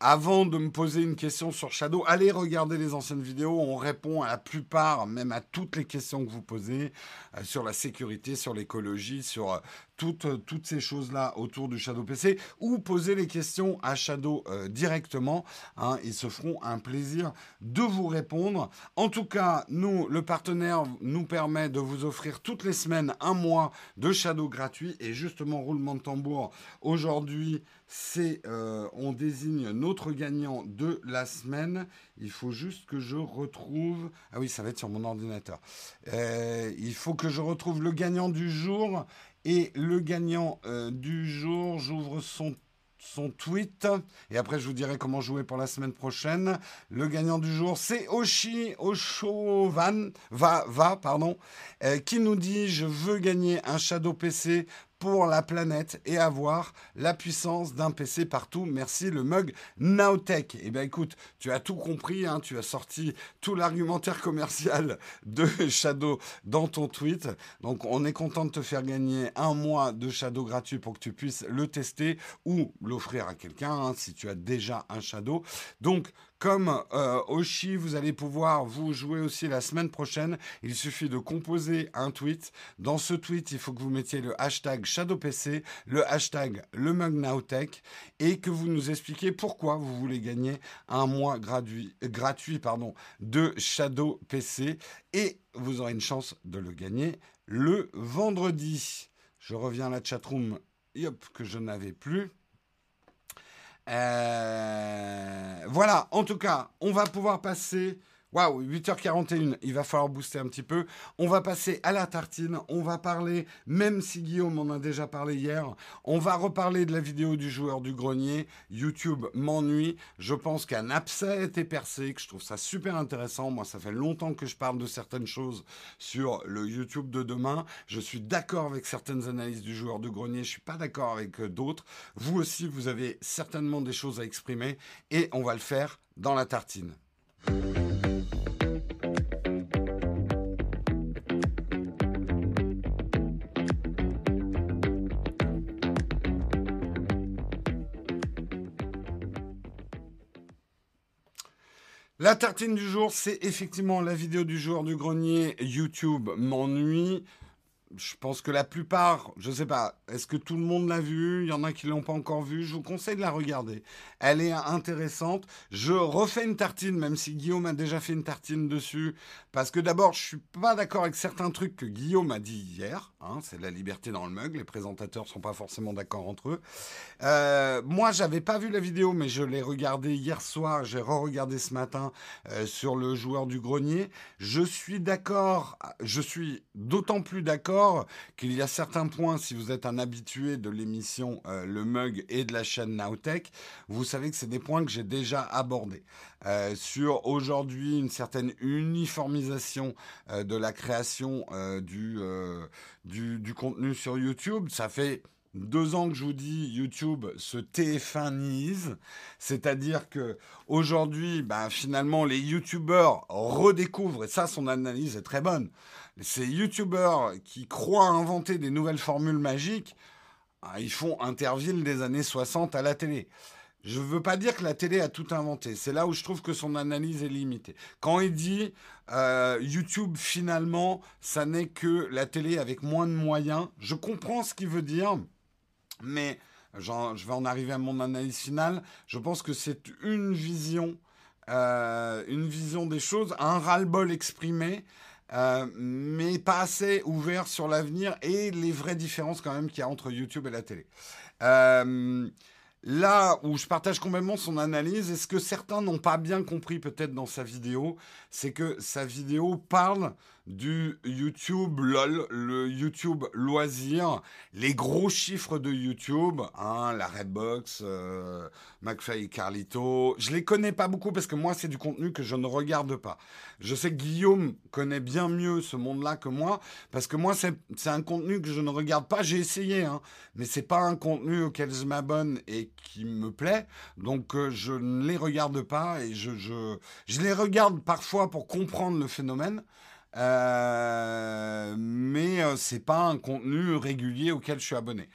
S1: avant de me poser une question sur Shadow, allez regarder les anciennes vidéos. On répond à la plupart, même à toutes les questions que vous posez euh, sur la sécurité, sur l'écologie, sur euh, toutes, toutes ces choses-là autour du Shadow PC ou poser les questions à Shadow euh, directement. Hein, ils se feront un plaisir de vous répondre. En tout cas, nous, le partenaire nous permet de vous offrir toutes les semaines un mois de Shadow gratuit. Et justement, roulement de tambour, aujourd'hui, euh, on désigne notre gagnant de la semaine. Il faut juste que je retrouve. Ah oui, ça va être sur mon ordinateur. Euh, il faut que je retrouve le gagnant du jour. Et le gagnant euh, du jour, j'ouvre son, tweet. Et après, je vous dirai comment jouer pour la semaine prochaine. Le gagnant du jour, c'est Oshi Oshovan, va, va, pardon, qui nous dit Je veux gagner un Shadow PC pour la planète et avoir la puissance d'un PC partout. Merci le mug Nowtech. Eh bien écoute, tu as tout compris, hein, tu as sorti tout l'argumentaire commercial de Shadow dans ton tweet. Donc on est content de te faire gagner un mois de Shadow gratuit pour que tu puisses le tester ou l'offrir à quelqu'un hein, si tu as déjà un Shadow. Donc comme euh, Oshi, vous allez pouvoir vous jouer aussi la semaine prochaine. Il suffit de composer un tweet. Dans ce tweet, il faut que vous mettiez le hashtag ShadowPC, le hashtag LeMugNowTech et que vous nous expliquiez pourquoi vous voulez gagner un mois gratuit, gratuit pardon, de ShadowPC et vous aurez une chance de le gagner le vendredi. Je reviens à la chatroom que je n'avais plus. Euh, voilà, en tout cas, on va pouvoir passer Waouh, 8h41, il va falloir booster un petit peu. On va passer à la tartine. On va parler, même si Guillaume en a déjà parlé hier, on va reparler de la vidéo du joueur du grenier. YouTube m'ennuie. Je pense qu'un abcès a été percé, que je trouve ça super intéressant. Moi, ça fait longtemps que je parle de certaines choses sur le YouTube de demain. Je suis d'accord avec certaines analyses du joueur du grenier. Je suis pas d'accord avec euh, d'autres. Vous aussi, vous avez certainement des choses à exprimer et on va le faire dans la tartine. La tartine du jour, c'est effectivement la vidéo du jour du grenier YouTube m'ennuie je pense que la plupart, je ne sais pas, est-ce que tout le monde l'a vu? Il y en a qui l'ont pas encore vu. Je vous conseille de la regarder. Elle est intéressante. Je refais une tartine, même si Guillaume a déjà fait une tartine dessus, parce que d'abord, je suis pas d'accord avec certains trucs que Guillaume a dit hier. Hein, c'est la liberté dans le mug. Les présentateurs sont pas forcément d'accord entre eux. Euh, moi, j'avais pas vu la vidéo, mais je l'ai regardée hier soir. J'ai re-regardé ce matin euh, sur le joueur du grenier. Je suis d'accord. Je suis d'autant plus d'accord qu'il y a certains points, si vous êtes un habitué de l'émission euh, Le Mug et de la chaîne Nowtech, vous savez que c'est des points que j'ai déjà abordés. Euh, sur aujourd'hui une certaine uniformisation euh, de la création du, du, contenu sur YouTube. Ça fait deux ans que je vous dis YouTube se TF1 c'est-à-dire que aujourd'hui, ben, finalement, les YouTubeurs redécouvrent, et ça, son analyse est très bonne, ces youtubeurs qui croient inventer des nouvelles formules magiques, ah, ils font Interville des années 60 à la télé. Je ne veux pas dire que la télé a tout inventé. C'est là où je trouve que son analyse est limitée. Quand il dit euh, YouTube, finalement, ça n'est que la télé avec moins de moyens, je comprends ce qu'il veut dire, mais je vais en arriver à mon analyse finale. Je pense que c'est une vision, euh, une vision des choses, un ras-le-bol exprimé euh, mais pas assez ouvert sur l'avenir et les vraies différences quand même qu'il y a entre YouTube et la télé. Euh, là où je partage complètement son analyse, et ce que certains n'ont pas bien compris peut-être dans sa vidéo, c'est que sa vidéo parle du YouTube LOL, le YouTube loisir, les gros chiffres de YouTube, hein, la Redbox, euh, McFly Carlito. Je les connais pas beaucoup parce que moi, c'est du contenu que je ne regarde pas. Je sais que Guillaume connaît bien mieux ce monde-là que moi parce que moi, c'est un contenu que je ne regarde pas. J'ai essayé, hein, mais c'est pas un contenu auquel je m'abonne et qui me plaît. Donc, euh, je ne les regarde pas et je, je, je les regarde parfois pour comprendre le phénomène. Euh, mais euh, c'est pas un contenu régulier auquel je suis abonné.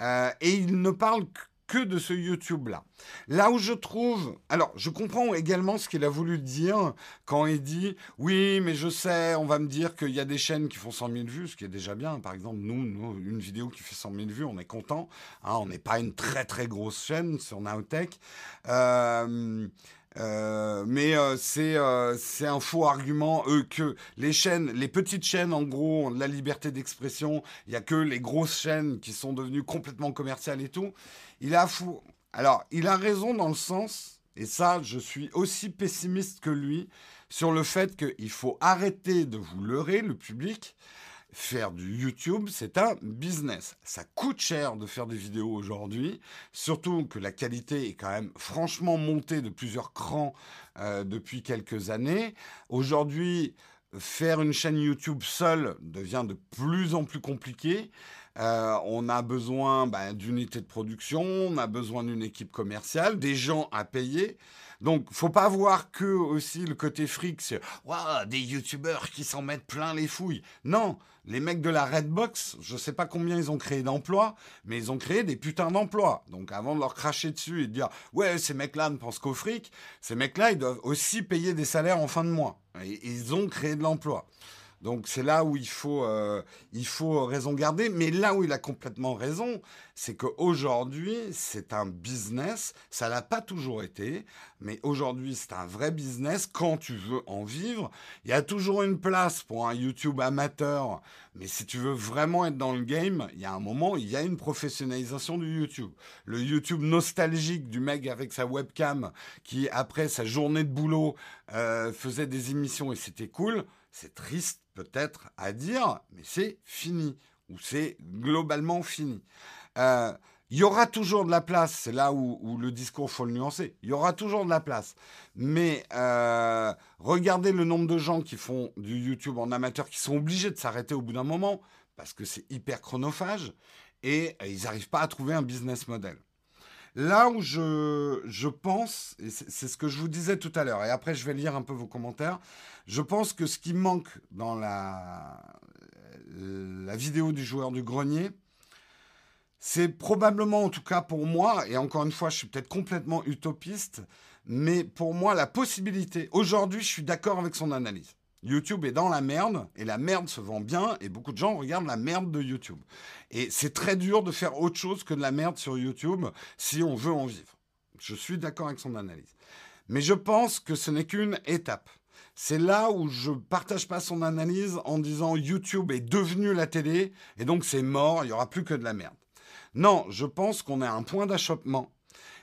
S1: Euh, et il ne parle que de ce YouTube-là. Là où je trouve... Alors, je comprends également ce qu'il a voulu dire quand il dit « Oui, mais je sais, on va me dire qu'il y a des chaînes qui font 100 000 vues, ce qui est déjà bien. Par exemple, nous, nous une vidéo qui fait 100 000 vues, on est content. Hein, on n'est pas une très, très grosse chaîne sur Nowtech. Euh, euh, mais euh, c'est euh, c'est un faux argument que les chaînes, les petites chaînes en gros ont de la liberté d'expression. Il y a que les grosses chaînes qui sont devenues complètement commerciales et tout. Il a fou. Alors il a raison dans le sens et ça je suis aussi pessimiste que lui sur le fait qu'il faut arrêter de vous leurrer le public faire du YouTube, c'est un business. Ça coûte cher de faire des vidéos aujourd'hui, surtout que la qualité est quand même franchement montée de plusieurs crans euh, depuis quelques années. Aujourd'hui, faire une chaîne YouTube seule devient de plus en plus compliqué. Euh, on a besoin ben, d'unités de production, on a besoin d'une équipe commerciale, des gens à payer. Donc, faut pas voir que aussi le côté fric, c'est des youtubeurs qui s'en mettent plein les fouilles. Non, les mecs de la Redbox, je sais pas combien ils ont créé d'emplois, mais ils ont créé des putains d'emplois. Donc, avant de leur cracher dessus et de dire ouais, ces mecs-là ne pensent qu'au fric, ces mecs-là, ils doivent aussi payer des salaires en fin de mois. Et ils ont créé de l'emploi. Donc c'est là où il faut, euh, il faut raison garder. Mais là où il a complètement raison, c'est qu'aujourd'hui, c'est un business. Ça l'a pas toujours été, mais aujourd'hui, c'est un vrai business. Quand tu veux en vivre, il y a toujours une place pour un YouTube amateur. Mais si tu veux vraiment être dans le game, il y a un moment, il y a une professionnalisation du YouTube. Le YouTube nostalgique du mec avec sa webcam qui, après sa journée de boulot, euh, faisait des émissions et c'était cool. C'est triste peut-être à dire, mais c'est fini, ou c'est globalement fini. Euh, il y aura toujours de la place, c'est là où, le discours faut le nuancer. Il y aura toujours de la place, mais euh, regardez le nombre de gens qui font du YouTube en amateur, qui sont obligés de s'arrêter au bout d'un moment parce que c'est hyper chronophage et ils n'arrivent pas à trouver un business model. Là où je, je pense, et c'est ce que je vous disais tout à l'heure, et après je vais lire un peu vos commentaires, je pense que ce qui manque dans la, la vidéo du joueur du grenier, c'est probablement, en tout cas pour moi, et encore une fois, je suis peut-être complètement utopiste, mais pour moi, la possibilité, aujourd'hui, je suis d'accord avec son analyse. YouTube est dans la merde et la merde se vend bien et beaucoup de gens regardent la merde de YouTube. Et c'est très dur de faire autre chose que de la merde sur YouTube si on veut en vivre. Je suis d'accord avec son analyse. Mais je pense que ce n'est qu'une étape. C'est là où je ne partage pas son analyse en disant YouTube est devenu la télé et donc c'est mort, il n'y aura plus que de la merde. Non, je pense qu'on est à un point d'achoppement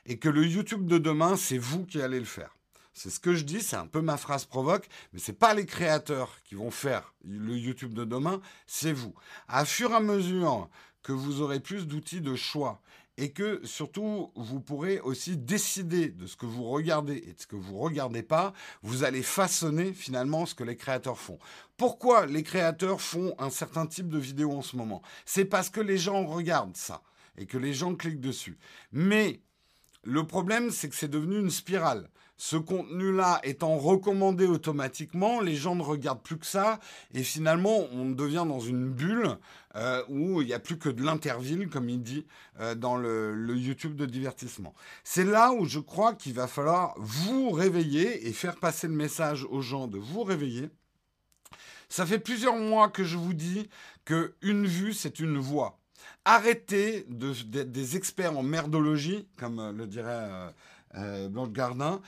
S1: et que le YouTube de demain, c'est vous qui allez le faire. C'est ce que je dis, c'est un peu ma phrase provoque, mais ce n'est pas les créateurs qui vont faire le YouTube de demain, c'est vous. À fur et à mesure que vous aurez plus d'outils de choix et que surtout vous pourrez aussi décider de ce que vous regardez et de ce que vous ne regardez pas, vous allez façonner finalement ce que les créateurs font. Pourquoi les créateurs font un certain type de vidéo en ce moment? C'est parce que les gens regardent ça et que les gens cliquent dessus. Mais le problème, c'est que c'est devenu une spirale ce contenu-là étant recommandé automatiquement, les gens ne regardent plus que ça, et finalement, on devient dans une bulle euh, où il n'y a plus que de l'interville, comme il dit, euh, dans le, YouTube de divertissement. C'est là où je crois qu'il va falloir vous réveiller et faire passer le message aux gens de vous réveiller. Ça fait plusieurs mois que je vous dis que une vue, c'est une voix. Arrêtez d'être des experts en merdologie, comme euh, le dirait Blanche Gardin,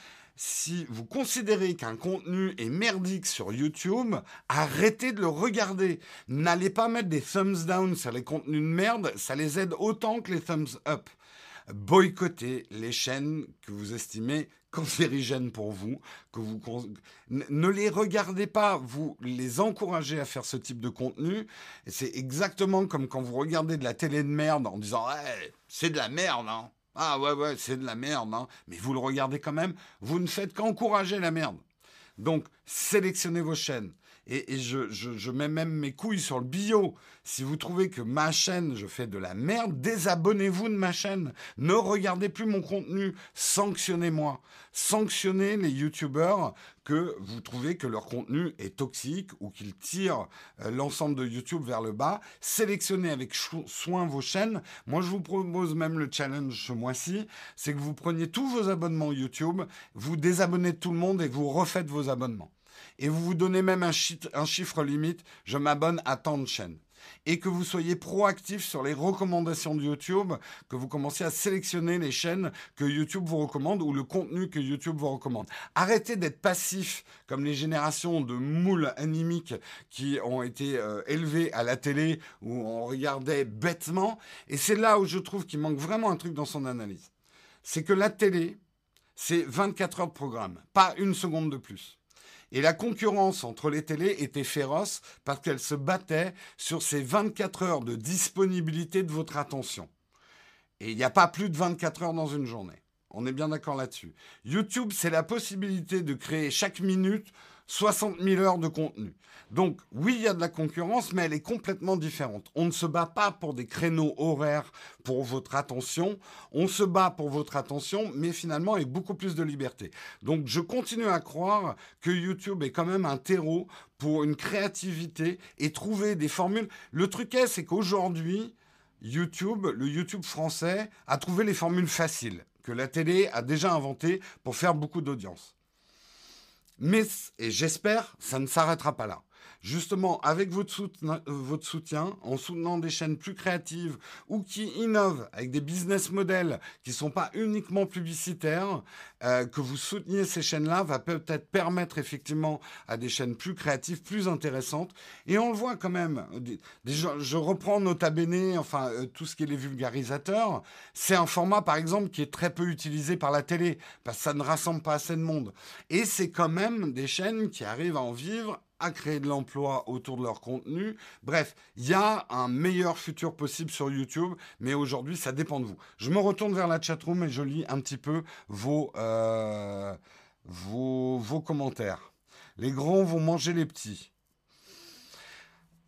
S1: si vous considérez qu'un contenu est merdique sur YouTube, arrêtez de le regarder. N'allez pas mettre des thumbs down sur les contenus de merde, ça les aide autant que les thumbs up. Boycottez les chaînes que vous estimez cancérigènes pour vous, ne les regardez pas, vous les encouragez à faire ce type de contenu. C'est exactement comme quand vous regardez de la télé de merde en disant c'est de la merde, hein. Ah ouais ouais, c'est de la merde, hein. Mais vous le regardez quand même. Vous ne faites qu'encourager la merde. Donc sélectionnez vos chaînes et, je, mets même mes couilles sur le bio. Si vous trouvez que ma chaîne, je fais de la merde, désabonnez-vous de ma chaîne. Ne regardez plus mon contenu. Sanctionnez-moi. Sanctionnez les youtubeurs que vous trouvez que leur contenu est toxique ou qu'ils tirent euh, l'ensemble de YouTube vers le bas. Sélectionnez avec soin vos chaînes. Moi, je vous propose même le challenge ce mois-ci, c'est que vous preniez tous vos abonnements YouTube, vous désabonnez tout le monde et vous refaites vos abonnements et vous vous donnez même un, chiffre limite, je m'abonne à tant de chaînes. Et que vous soyez proactif sur les recommandations de YouTube, que vous commenciez à sélectionner les chaînes que YouTube vous recommande ou le contenu que YouTube vous recommande. Arrêtez d'être passif comme les générations de moules animiques qui ont été euh, élevées à la télé où on regardait bêtement. Et c'est là où je trouve qu'il manque vraiment un truc dans son analyse. C'est que la télé, c'est 24 heures de programme, pas une seconde de plus. Et la concurrence entre les télés était féroce parce qu'elle se battait sur ces 24 heures de disponibilité de votre attention. Et il n'y a pas plus de 24 heures dans une journée. On est bien d'accord là-dessus. YouTube, c'est la possibilité de créer chaque minute 60 000 heures de contenu. Donc oui, il y a de la concurrence, mais elle est complètement différente. On ne se bat pas pour des créneaux horaires pour votre attention, on se bat pour votre attention, mais finalement avec beaucoup plus de liberté. Donc je continue à croire que YouTube est quand même un terreau pour une créativité et trouver des formules. Le truc est, c'est qu'aujourd'hui, YouTube, le YouTube français, a trouvé les formules faciles que la télé a déjà inventées pour faire beaucoup d'audience. Mais, et j'espère, ça ne s'arrêtera pas là justement avec votre soutien, en soutenant des chaînes plus créatives ou qui innovent avec des business models qui ne sont pas uniquement publicitaires, euh, que vous souteniez ces chaînes-là va peut-être permettre effectivement à des chaînes plus créatives, plus intéressantes. Et on le voit quand même. je reprends Nota Bene, enfin euh, tout ce qui est les vulgarisateurs. C'est un format par exemple qui est très peu utilisé par la télé parce que ça ne rassemble pas assez de monde. Et c'est quand même des chaînes qui arrivent à en vivre à créer de l'emploi autour de leur contenu. Bref, il y a un meilleur futur possible sur YouTube, mais aujourd'hui, ça dépend de vous. Je me retourne vers la chatroom et je lis un petit peu vos, euh, vos, commentaires. Les grands vont manger les petits.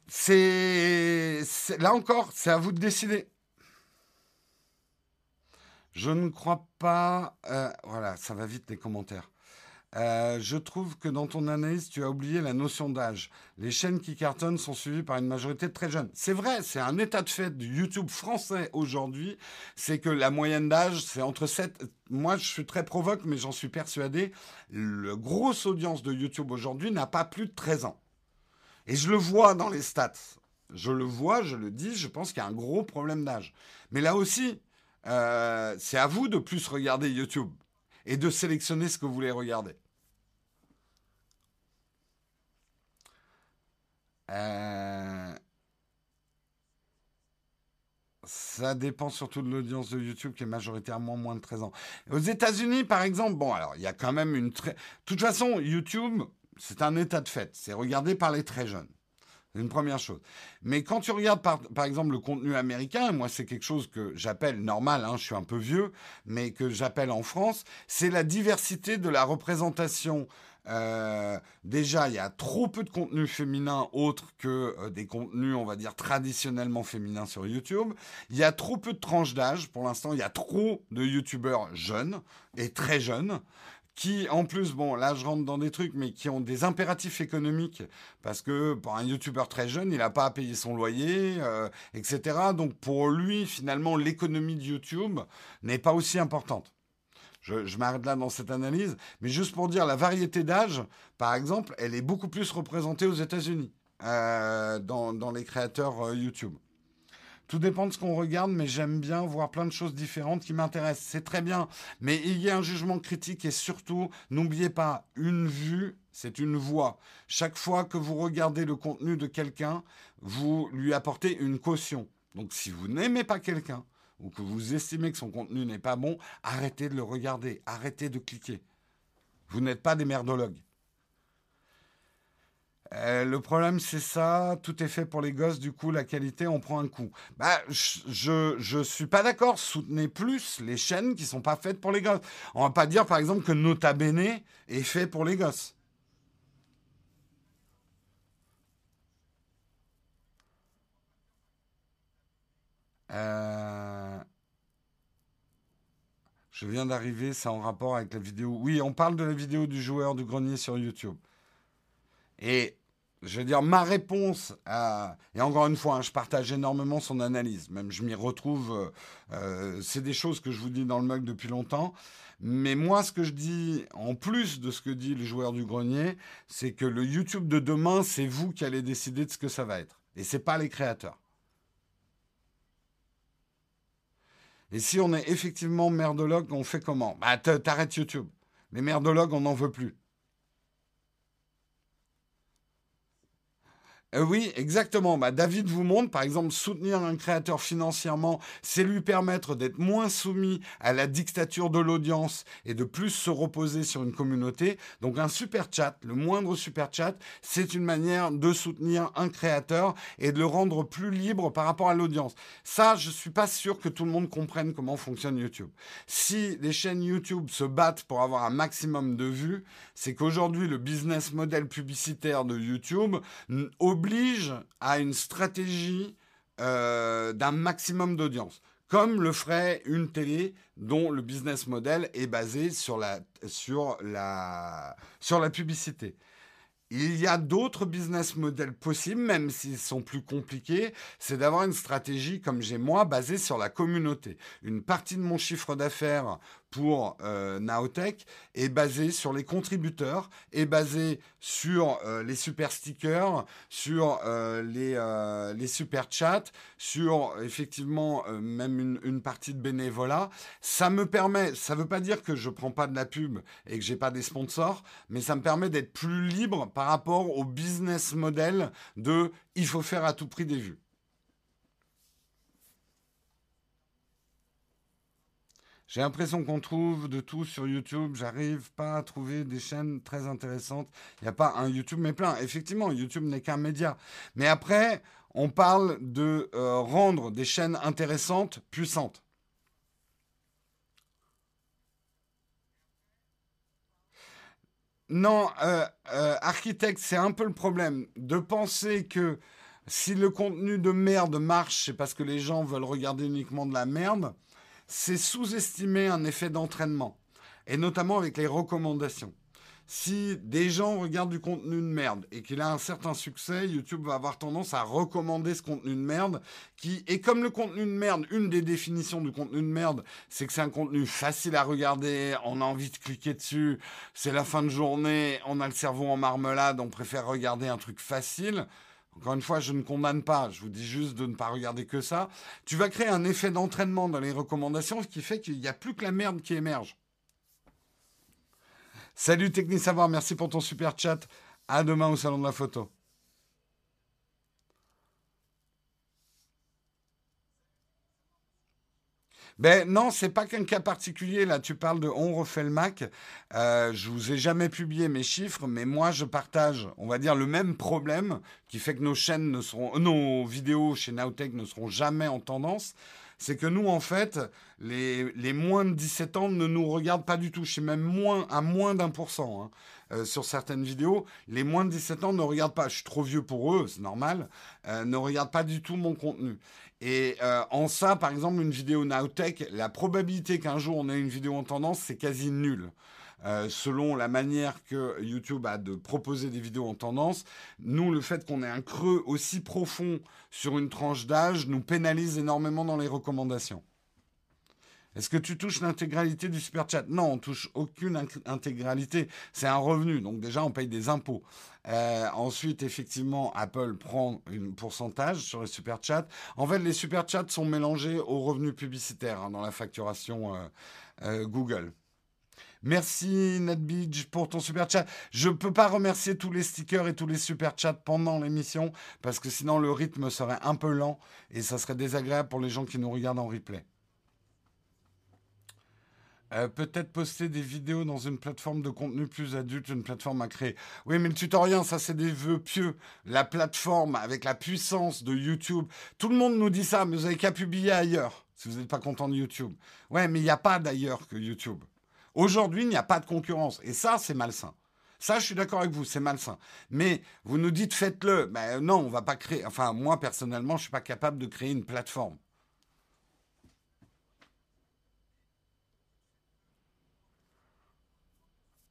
S1: C'est là encore, c'est à vous de décider. Je ne crois pas. Euh, voilà, ça va vite les commentaires. Euh, je trouve que dans ton analyse, tu as oublié la notion d'âge. Les chaînes qui cartonnent sont suivies par une majorité de très jeunes. C'est vrai, c'est un état de fait du YouTube français aujourd'hui. C'est que la moyenne d'âge, c'est entre 7. Moi, je suis très provoque, mais j'en suis persuadé. La grosse audience de YouTube aujourd'hui n'a pas plus de 13 ans. Et je le vois dans les stats. Je le vois, je le dis, je pense qu'il y a un gros problème d'âge. Mais là aussi, euh, c'est à vous de plus regarder YouTube et de sélectionner ce que vous voulez regarder. Euh, ça dépend surtout de l'audience de YouTube qui est majoritairement moins de 13 ans. Aux États-Unis, par exemple, bon, alors il y a quand même une très. De toute façon, YouTube, c'est un état de fait. C'est regardé par les très jeunes. C'est une première chose. Mais quand tu regardes par, exemple le contenu américain, moi c'est quelque chose que j'appelle normal, hein, je suis un peu vieux, mais que j'appelle en France, c'est la diversité de la représentation euh, déjà, il y a trop peu de contenu féminin autre que euh, des contenus, on va dire, traditionnellement féminins sur YouTube. Il y a trop peu de tranches d'âge. Pour l'instant, il y a trop de YouTubeurs jeunes et très jeunes qui, en plus, bon, là, je rentre dans des trucs, mais qui ont des impératifs économiques, parce que pour un YouTuber très jeune, il n'a pas à payer son loyer, euh, etc. Donc, pour lui, finalement, l'économie de YouTube n'est pas aussi importante. Je, m'arrête là dans cette analyse, mais juste pour dire la variété d'âge, par exemple, elle est beaucoup plus représentée aux États-Unis euh, dans, les créateurs euh, YouTube. Tout dépend de ce qu'on regarde, mais j'aime bien voir plein de choses différentes qui m'intéressent. C'est très bien, mais il y a un jugement critique et surtout, n'oubliez pas, une vue, c'est une voix. Chaque fois que vous regardez le contenu de quelqu'un, vous lui apportez une caution. Donc si vous n'aimez pas quelqu'un, ou que vous estimez que son contenu n'est pas bon, arrêtez de le regarder, arrêtez de cliquer. Vous n'êtes pas des merdologues. Euh, le problème, c'est ça. Tout est fait pour les gosses. Du coup, la qualité, on prend un coup. Bah, je, je suis pas d'accord. Soutenez plus les chaînes qui sont pas faites pour les gosses. On va pas dire, par exemple, que Nota Bene est fait pour les gosses. Euh, je viens d'arriver, c'est en rapport avec la vidéo. Oui, on parle de la vidéo du joueur du grenier sur YouTube. Et je veux dire, ma réponse à... Et encore une fois, hein, je partage énormément son analyse. Même je m'y retrouve. Euh, euh, c'est des choses que je vous dis dans le mug depuis longtemps. Mais moi, ce que je dis, en plus de ce que dit le joueur du grenier, c'est que le YouTube de demain, c'est vous qui allez décider de ce que ça va être. Et c'est pas les créateurs. Et si on est effectivement merdologue, on fait comment? Bah, t'arrêtes YouTube. Les merdologues, on n'en veut plus. Euh, oui, exactement. Bah, David vous montre, par exemple, soutenir un créateur financièrement, c'est lui permettre d'être moins soumis à la dictature de l'audience et de plus se reposer sur une communauté. Donc un super chat, le moindre super chat, c'est une manière de soutenir un créateur et de le rendre plus libre par rapport à l'audience. Ça, je suis pas sûr que tout le monde comprenne comment fonctionne YouTube. Si les chaînes YouTube se battent pour avoir un maximum de vues, c'est qu'aujourd'hui, le business model publicitaire de YouTube à une stratégie euh, d'un maximum d'audience, comme le ferait une télé dont le business model est basé sur la, sur la, sur la publicité. Il y a d'autres business models possibles, même s'ils sont plus compliqués, c'est d'avoir une stratégie comme j'ai moi basée sur la communauté. Une partie de mon chiffre d'affaires pour euh, Naotech est basé sur les contributeurs, est basé sur euh, les super stickers, sur euh, les, les super chats, sur effectivement même une, une, partie de bénévolat. Ça me permet, ça ne veut pas dire que je ne prends pas de la pub et que j'ai pas des sponsors, mais ça me permet d'être plus libre par rapport au business model de il faut faire à tout prix des vues. J'ai l'impression qu'on trouve de tout sur YouTube. J'arrive pas à trouver des chaînes très intéressantes. Il n'y a pas un YouTube, mais plein. Effectivement, YouTube n'est qu'un média. Mais après, on parle de euh, rendre des chaînes intéressantes puissantes. Non, euh, euh, architecte, c'est un peu le problème de penser que si le contenu de merde marche, c'est parce que les gens veulent regarder uniquement de la merde c'est sous-estimer un effet d'entraînement, et notamment avec les recommandations. Si des gens regardent du contenu de merde et qu'il a un certain succès, YouTube va avoir tendance à recommander ce contenu de merde qui est comme le contenu de merde. Une des définitions du contenu de merde, c'est que c'est un contenu facile à regarder, on a envie de cliquer dessus, c'est la fin de journée, on a le cerveau en marmelade, on préfère regarder un truc facile. Encore une fois, je ne condamne pas, je vous dis juste de ne pas regarder que ça. Tu vas créer un effet d'entraînement dans les recommandations, ce qui fait qu'il n'y a plus que la merde qui émerge. Salut Techni Savoir, merci pour ton super chat. À demain au salon de la photo. Ben non, c'est pas qu'un cas particulier. Là, tu parles de On refait le Mac. Euh, je vous ai jamais publié mes chiffres, mais moi, je partage, on va dire, le même problème qui fait que nos chaînes ne seront, nos vidéos chez Nowtech ne seront jamais en tendance. C'est que nous, en fait, les, les, moins de 17 ans ne nous regardent pas du tout. Je suis même moins, à moins d'un pour cent. Hein. Euh, sur certaines vidéos, les moins de 17 ans ne regardent pas. Je suis trop vieux pour eux, c'est normal. Euh, ne regardent pas du tout mon contenu. Et euh, en ça, par exemple, une vidéo Nowtech, la probabilité qu'un jour on ait une vidéo en tendance, c'est quasi nul. Euh, selon la manière que YouTube a de proposer des vidéos en tendance, nous, le fait qu'on ait un creux aussi profond sur une tranche d'âge nous pénalise énormément dans les recommandations. Est-ce que tu touches l'intégralité du super chat? Non, on touche aucune intégralité. C'est un revenu, donc déjà on paye des impôts. Euh, ensuite, effectivement, Apple prend un pourcentage sur les super chats. En fait, les super chats sont mélangés aux revenus publicitaires hein, dans la facturation euh, euh, Google. Merci NetBeach pour ton super chat. Je ne peux pas remercier tous les stickers et tous les super chats pendant l'émission parce que sinon le rythme serait un peu lent et ça serait désagréable pour les gens qui nous regardent en replay. Euh, peut-être poster des vidéos dans une plateforme de contenu plus adulte, une plateforme à créer. Oui, mais le tutoriel, ça, c'est des vœux pieux. La plateforme avec la puissance de YouTube. Tout le monde nous dit ça, mais vous n'avez qu'à publier ailleurs si vous n'êtes pas content de YouTube. Ouais, mais il n'y a pas d'ailleurs que YouTube. Aujourd'hui, il n'y a pas de concurrence. Et ça, c'est malsain. Ça, je suis d'accord avec vous, c'est malsain. Mais vous nous dites faites-le. Ben non, on va pas créer. Enfin, moi, personnellement, je ne suis pas capable de créer une plateforme.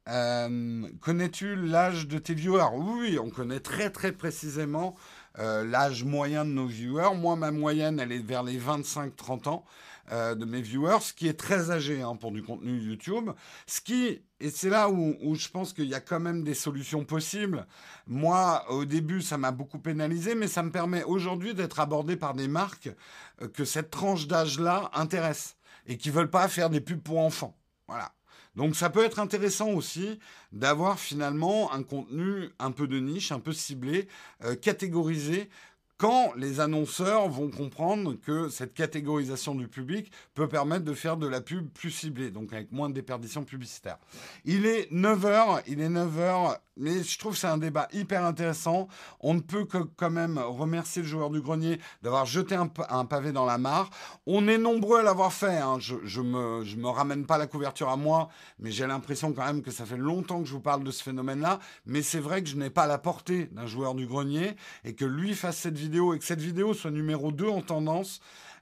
S1: Euh, connais-tu l'âge de tes viewers? Oui, on connaît très très précisément euh, l'âge moyen de nos viewers. Moi, ma moyenne, elle est vers les 25-30 ans euh, de mes viewers, ce qui est très âgé hein, pour du contenu YouTube. Ce qui, et c'est là où, où, je pense qu'il y a quand même des solutions possibles. Moi, au début, ça m'a beaucoup pénalisé, mais ça me permet aujourd'hui d'être abordé par des marques que cette tranche d'âge-là intéresse et qui veulent pas faire des pubs pour enfants. Voilà. Donc ça peut être intéressant aussi d'avoir finalement un contenu un peu de niche, un peu ciblé, euh, catégorisé quand les annonceurs vont comprendre que cette catégorisation du public peut permettre de faire de la pub plus ciblée, donc avec moins de déperditions publicitaires. Il est 9h, il est 9h, mais je trouve que c'est un débat hyper intéressant. On ne peut que quand même remercier le joueur du grenier d'avoir jeté un, pavé dans la mare. On est nombreux à l'avoir fait, hein. je, je, me, je me ramène pas la couverture à moi, mais j'ai l'impression quand même que ça fait longtemps que je vous parle de ce phénomène-là, mais c'est vrai que je n'ai pas la portée d'un joueur du grenier et que lui fasse cette vidéo et que cette vidéo soit numéro 2 en tendance,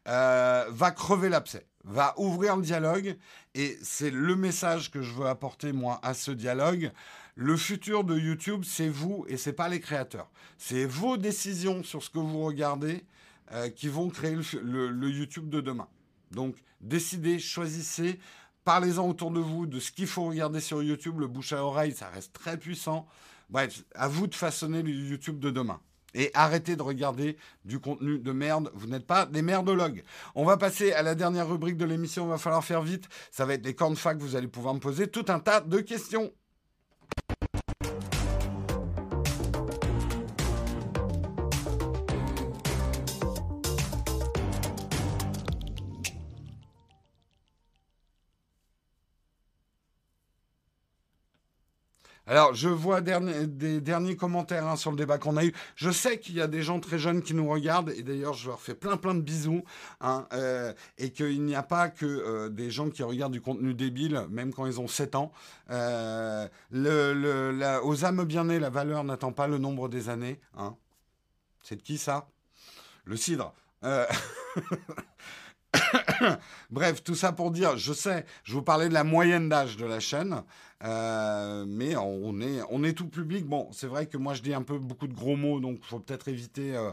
S1: euh, va crever l'abcès, va ouvrir le dialogue. Et c'est le message que je veux apporter, moi, à ce dialogue. Le futur de YouTube, c'est vous et c'est pas les créateurs. C'est vos décisions sur ce que vous regardez euh, qui vont créer le, YouTube de demain. Donc, décidez, choisissez, parlez-en autour de vous de ce qu'il faut regarder sur YouTube. Le bouche à oreille, ça reste très puissant. Bref, à vous de façonner le YouTube de demain. Et arrêtez de regarder du contenu de merde. Vous n'êtes pas des merdologues. On va passer à la dernière rubrique de l'émission. Il va falloir faire vite. Ça va être les cornes fac. Vous allez pouvoir me poser tout un tas de questions. Alors, je vois des derniers commentaires hein, sur le débat qu'on a eu. Je sais qu'il y a des gens très jeunes qui nous regardent, et d'ailleurs, je leur fais plein plein de bisous, hein, euh, et qu'il n'y a pas que euh, des gens qui regardent du contenu débile, même quand ils ont 7 ans. Euh, aux âmes bien nées, la valeur n'attend pas le nombre des années. Hein. C'est de qui ça? Le cidre. Bref, tout ça pour dire, je sais, je vous parlais de la moyenne d'âge de la chaîne, euh, mais on est, on est tout public. Bon, c'est vrai que moi je dis un peu beaucoup de gros mots, donc faut peut-être éviter euh,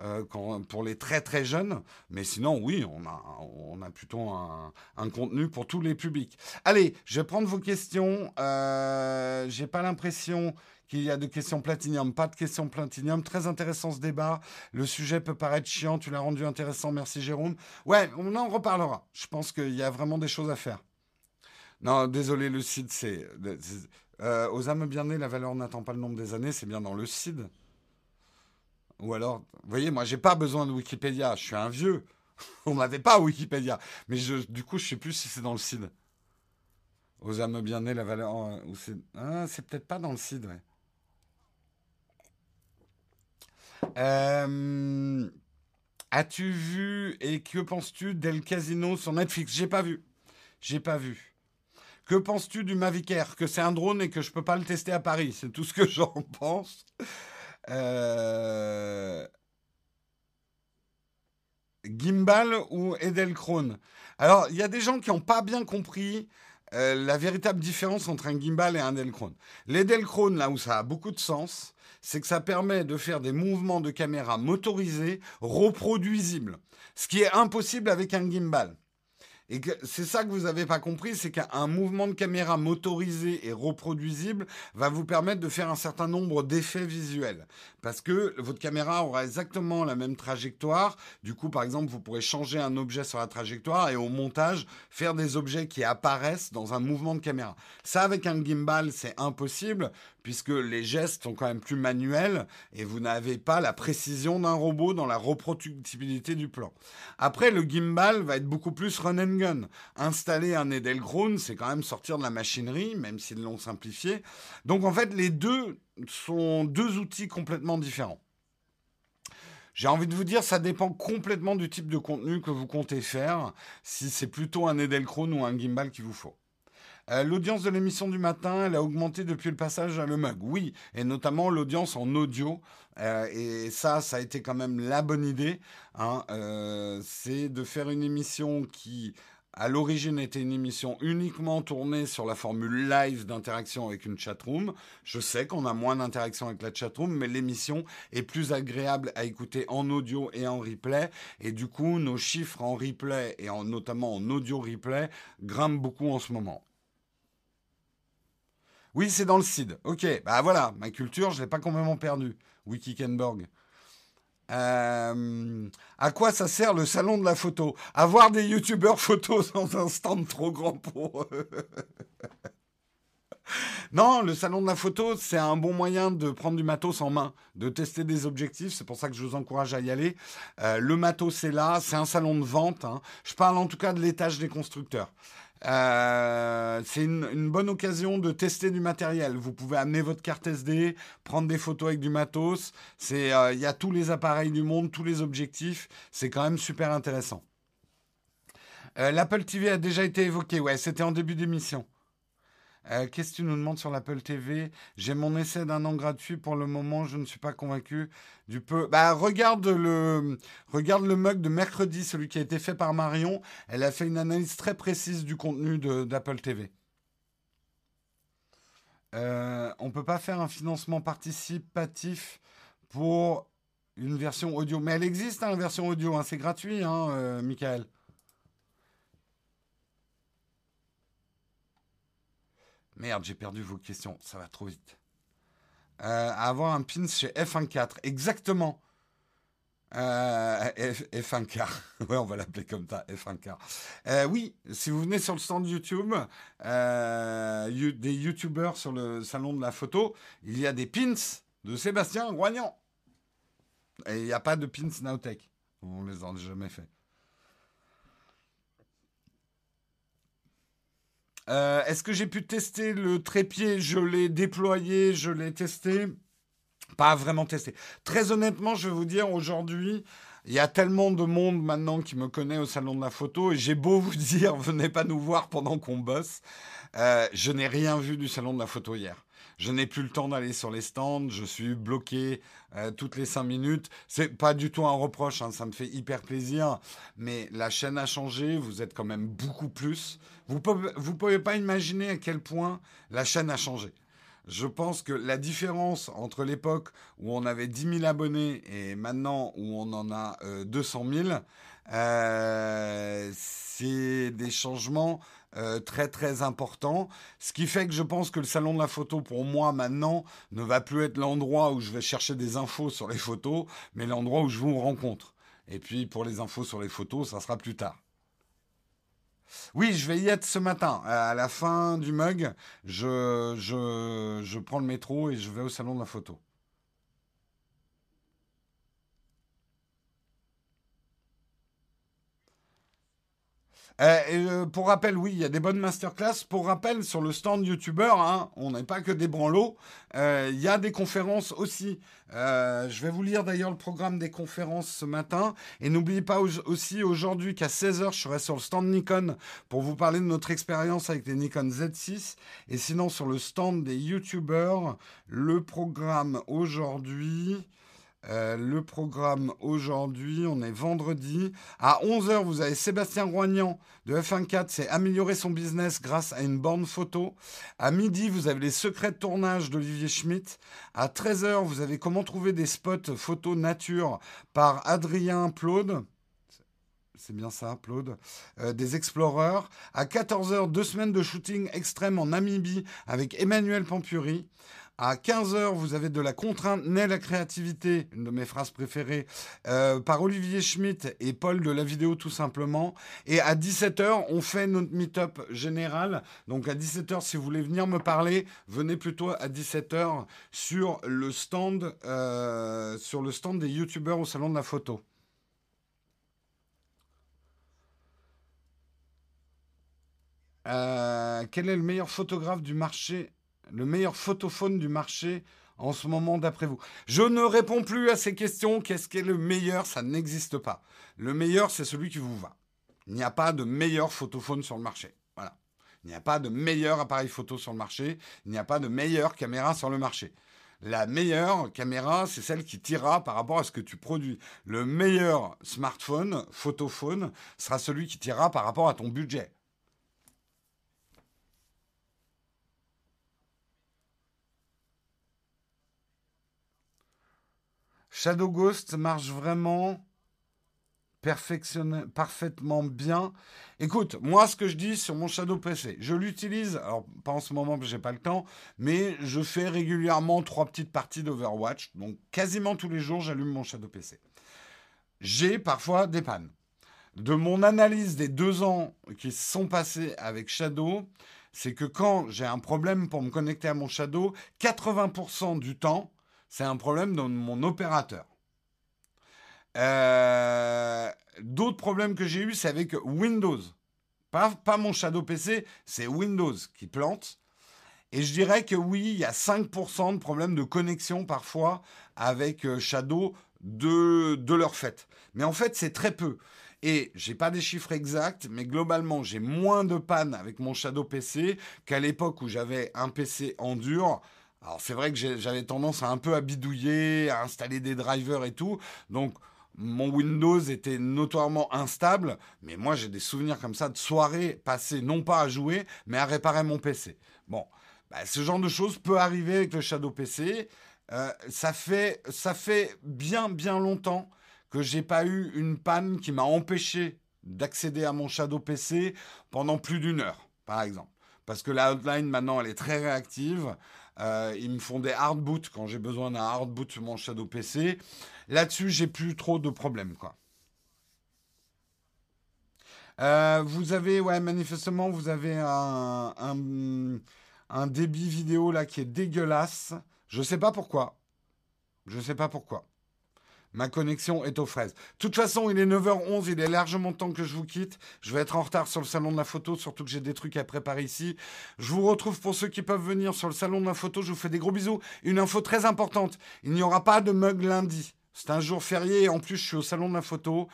S1: euh, pour les très très jeunes. Mais sinon, oui, on a, on a plutôt un, un contenu pour tous les publics. Allez, je vais prendre vos questions. J'ai pas l'impression qu'il y a de questions platinium, pas de questions platinium. Très intéressant ce débat. Le sujet peut paraître chiant, tu l'as rendu intéressant, merci Jérôme. Ouais, on en reparlera. Je pense qu'il y a vraiment des choses à faire. Non, désolé, le CID, c'est... Euh, aux âmes bien nées, la valeur n'attend pas le nombre des années, c'est bien dans le CID. Ou alors, vous voyez, moi, j'ai pas besoin de Wikipédia, je suis un vieux. On m'avait pas Wikipédia. Mais du coup, je sais plus si c'est dans le CID. Aux âmes bien nées, la valeur... Ah, c'est peut-être pas dans le CID, ouais. Euh, as-tu vu et que penses-tu d'El Casino sur Netflix? J'ai pas vu. J'ai pas vu. Que penses-tu du Mavic Air Que c'est un drone et que je peux pas le tester à Paris. C'est tout ce que j'en pense. Euh, Gimbal ou Edelkrone Alors, il y a des gens qui n'ont pas bien compris euh, la véritable différence entre un gimbal et un Edelkrone. L'Edelkrone, là où ça a beaucoup de sens, c'est que ça permet de faire des mouvements de caméra motorisés reproduisibles, ce qui est impossible avec un gimbal. Et c'est ça que vous n'avez pas compris, c'est qu'un mouvement de caméra motorisé et reproduisible va vous permettre de faire un certain nombre d'effets visuels. Parce que votre caméra aura exactement la même trajectoire. Du coup, par exemple, vous pourrez changer un objet sur la trajectoire et au montage, faire des objets qui apparaissent dans un mouvement de caméra. Ça, avec un gimbal, c'est impossible puisque les gestes sont quand même plus manuels et vous n'avez pas la précision d'un robot dans la reproductibilité du plan. Après, le gimbal va être beaucoup plus run and gun. Installer un Edelkrone, c'est quand même sortir de la machinerie, même s'ils l'ont simplifié. Donc en fait, les deux sont deux outils complètement différents. J'ai envie de vous dire, ça dépend complètement du type de contenu que vous comptez faire, si c'est plutôt un Edelkrone ou un gimbal qu'il vous faut. Euh, l'audience de l'émission du matin, elle a augmenté depuis le passage à Le Mug. Oui, et notamment l'audience en audio. Euh, et ça, ça a été quand même la bonne idée. Hein. Euh, c'est de faire une émission qui à l'origine était une émission uniquement tournée sur la formule live d'interaction avec une chatroom. Je sais qu'on a moins d'interaction avec la chatroom, mais l'émission est plus agréable à écouter en audio et en replay. Et du coup, nos chiffres en replay et en, notamment en audio replay grimpent beaucoup en ce moment. Oui, c'est dans le CID. Ok, bah voilà, ma culture, je l'ai pas complètement perdue. Wiki Kenborg. Euh, à quoi ça sert le salon de la photo? Avoir des youtubeurs photos dans un stand trop grand pour eux. Non, le salon de la photo, c'est un bon moyen de prendre du matos en main, de tester des objectifs. C'est pour ça que je vous encourage à y aller. Euh, le matos, c'est là. C'est un salon de vente. Hein. Je parle en tout cas de l'étage des constructeurs. Euh, c'est une, bonne occasion de tester du matériel. Vous pouvez amener votre carte SD, prendre des photos avec du matos. Euh, il y a tous les appareils du monde, tous les objectifs. C'est quand même super intéressant. Euh, L'Apple TV a déjà été évoqué. Ouais, c'était en début d'émission. Euh, qu'est-ce que tu nous demandes sur l'Apple TV J'ai mon essai d'un an gratuit pour le moment, je ne suis pas convaincu du peu. Bah, regarde le, regarde le mug de mercredi, celui qui a été fait par Marion. Elle a fait une analyse très précise du contenu d'Apple TV. Euh, on ne peut pas faire un financement participatif pour une version audio. Mais elle existe, hein, version audio, hein, c'est gratuit, hein, euh, Michael. Merde, j'ai perdu vos questions, ça va trop vite. Euh, avoir un pins chez F14, exactement. Euh, F, 1K, ouais, on va l'appeler comme ça, F1K. Euh, oui, si vous venez sur le stand YouTube, des YouTubeurs sur le salon de la photo, il y a des pins de Sébastien Roignan. Et il n'y a pas de pins Nowtech. On les a jamais fait. Euh, est-ce que j'ai pu tester le trépied? Je l'ai déployé, je l'ai testé. Pas vraiment testé. Très honnêtement, je vais vous dire, aujourd'hui, il y a tellement de monde maintenant qui me connaît au salon de la photo et j'ai beau vous dire, venez pas nous voir pendant qu'on bosse. Euh, je n'ai rien vu du salon de la photo hier. Je n'ai plus le temps d'aller sur les stands, je suis bloqué euh, toutes les cinq minutes. C'est pas du tout un reproche, hein, ça me fait hyper plaisir. Mais la chaîne a changé, vous êtes quand même beaucoup plus. Vous ne pouvez pas imaginer à quel point la chaîne a changé. Je pense que la différence entre l'époque où on avait 10 000 abonnés et maintenant où on en a 200 000, euh, c'est des changements euh, très très important. Ce qui fait que je pense que le salon de la photo pour moi maintenant ne va plus être l'endroit où je vais chercher des infos sur les photos, mais l'endroit où je vous rencontre. Et puis pour les infos sur les photos, ça sera plus tard. Oui, je vais y être ce matin. À la fin du mug, je, je, je prends le métro et je vais au salon de la photo. Euh, euh, pour rappel, oui, il y a des bonnes masterclass. Pour rappel, sur le stand YouTuber, hein, on n'est pas que des branlots. Euh, il y a des conférences aussi. je vais vous lire d'ailleurs le programme des conférences ce matin. Et n'oubliez pas aussi aujourd'hui qu'à 16h, je serai sur le stand Nikon pour vous parler de notre expérience avec les Nikon Z6. Et sinon, sur le stand des YouTubers, le programme aujourd'hui... Euh, le programme aujourd'hui, on est vendredi. À 11h, vous avez Sébastien Roignan de F1.4, c'est améliorer son business grâce à une borne photo. À midi, vous avez les secrets de tournage d'Olivier Schmitt. À 13h, vous avez comment trouver des spots photo nature par Adrien Plaude. C'est bien ça, Claude. Euh, des Explorers. À 14h, deux semaines de shooting extrême en Namibie avec Emmanuel Pampuri. À 15h, vous avez de la contrainte naît la créativité, une de mes phrases préférées, euh, par Olivier Schmitt et Paul de la vidéo tout simplement. Et à 17h, on fait notre meet-up général. Donc à 17h, si vous voulez venir me parler, venez plutôt à 17h sur le stand, euh, sur le stand des youtubeurs au salon de la photo. Euh, quel est le meilleur photographe du marché le meilleur photophone du marché en ce moment d'après vous Je ne réponds plus à ces questions. Qu'est-ce qui est le meilleur? Ça n'existe pas. Le meilleur, c'est celui qui vous va. Il n'y a pas de meilleur photophone sur le marché. Voilà. Il n'y a pas de meilleur appareil photo sur le marché. Il n'y a pas de meilleure caméra sur le marché. La meilleure caméra, c'est celle qui tirera par rapport à ce que tu produis. Le meilleur smartphone, photophone, sera celui qui tirera par rapport à ton budget. Shadow Ghost marche vraiment parfaitement bien. Écoute, moi, ce que je dis sur mon Shadow PC, je l'utilise, alors pas en ce moment parce que j'ai pas le temps, mais je fais régulièrement trois petites parties d'Overwatch. Donc, quasiment tous les jours, j'allume mon Shadow PC. J'ai parfois des pannes. De mon analyse des deux ans qui se sont passés avec Shadow, c'est que quand j'ai un problème pour me connecter à mon Shadow, 80% du temps, c'est un problème dans mon opérateur. Euh, d'autres problèmes que j'ai eu, c'est avec Windows. Pas, mon Shadow PC, c'est Windows qui plante. Et je dirais que oui, il y a 5% de problèmes de connexion parfois avec euh, Shadow de, de leur fait. Mais en fait, c'est très peu. Et j'ai pas des chiffres exacts, mais globalement, j'ai moins de panne avec mon Shadow PC qu'à l'époque où j'avais un PC en dur alors c'est vrai que j'avais tendance à un peu à bidouiller, à installer des drivers et tout. Donc mon Windows était notoirement instable, mais moi j'ai des souvenirs comme ça de soirées passées non pas à jouer, mais à réparer mon PC. Bon, bah, ce genre de choses peut arriver avec le Shadow PC. Euh, ça, fait, ça fait bien bien longtemps que j'ai pas eu une panne qui m'a empêché d'accéder à mon Shadow PC pendant plus d'une heure, par exemple. Parce que la hotline maintenant elle est très réactive. Euh, ils me font des hard boots quand j'ai besoin d'un hard boot sur mon Shadow PC. Là-dessus, j'ai plus trop de problèmes, quoi. Euh, vous avez, ouais, manifestement, vous avez un, débit vidéo là qui est dégueulasse. Je sais pas pourquoi. Je sais pas pourquoi. Ma connexion est aux fraises. De toute façon, il est 9h11, il est largement temps que je vous quitte. Je vais être en retard sur le salon de la photo, surtout que j'ai des trucs à préparer ici. Je vous retrouve pour ceux qui peuvent venir sur le salon de la photo. Je vous fais des gros bisous. Une info très importante, il n'y aura pas de mug lundi. C'est un jour férié et en plus je suis au salon de la photo.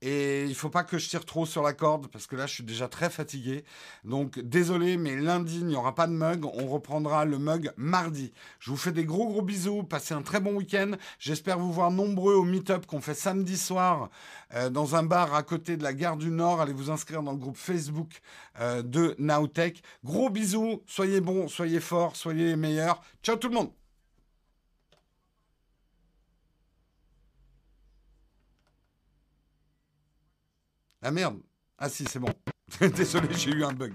S1: Et il faut pas que je tire trop sur la corde parce que là je suis déjà très fatigué. Donc désolé, mais lundi il n'y aura pas de mug. On reprendra le mug mardi. Je vous fais des gros gros bisous. Passez un très bon week-end. J'espère vous voir nombreux au meet-up qu'on fait samedi soir euh, dans un bar à côté de la gare du Nord. Allez vous inscrire dans le groupe Facebook euh, de Nowtech. Gros bisous. Soyez bons, soyez forts, soyez les meilleurs. Ciao tout le monde. Ah merde Ah si, c'est bon. Désolé, j'ai eu un bug.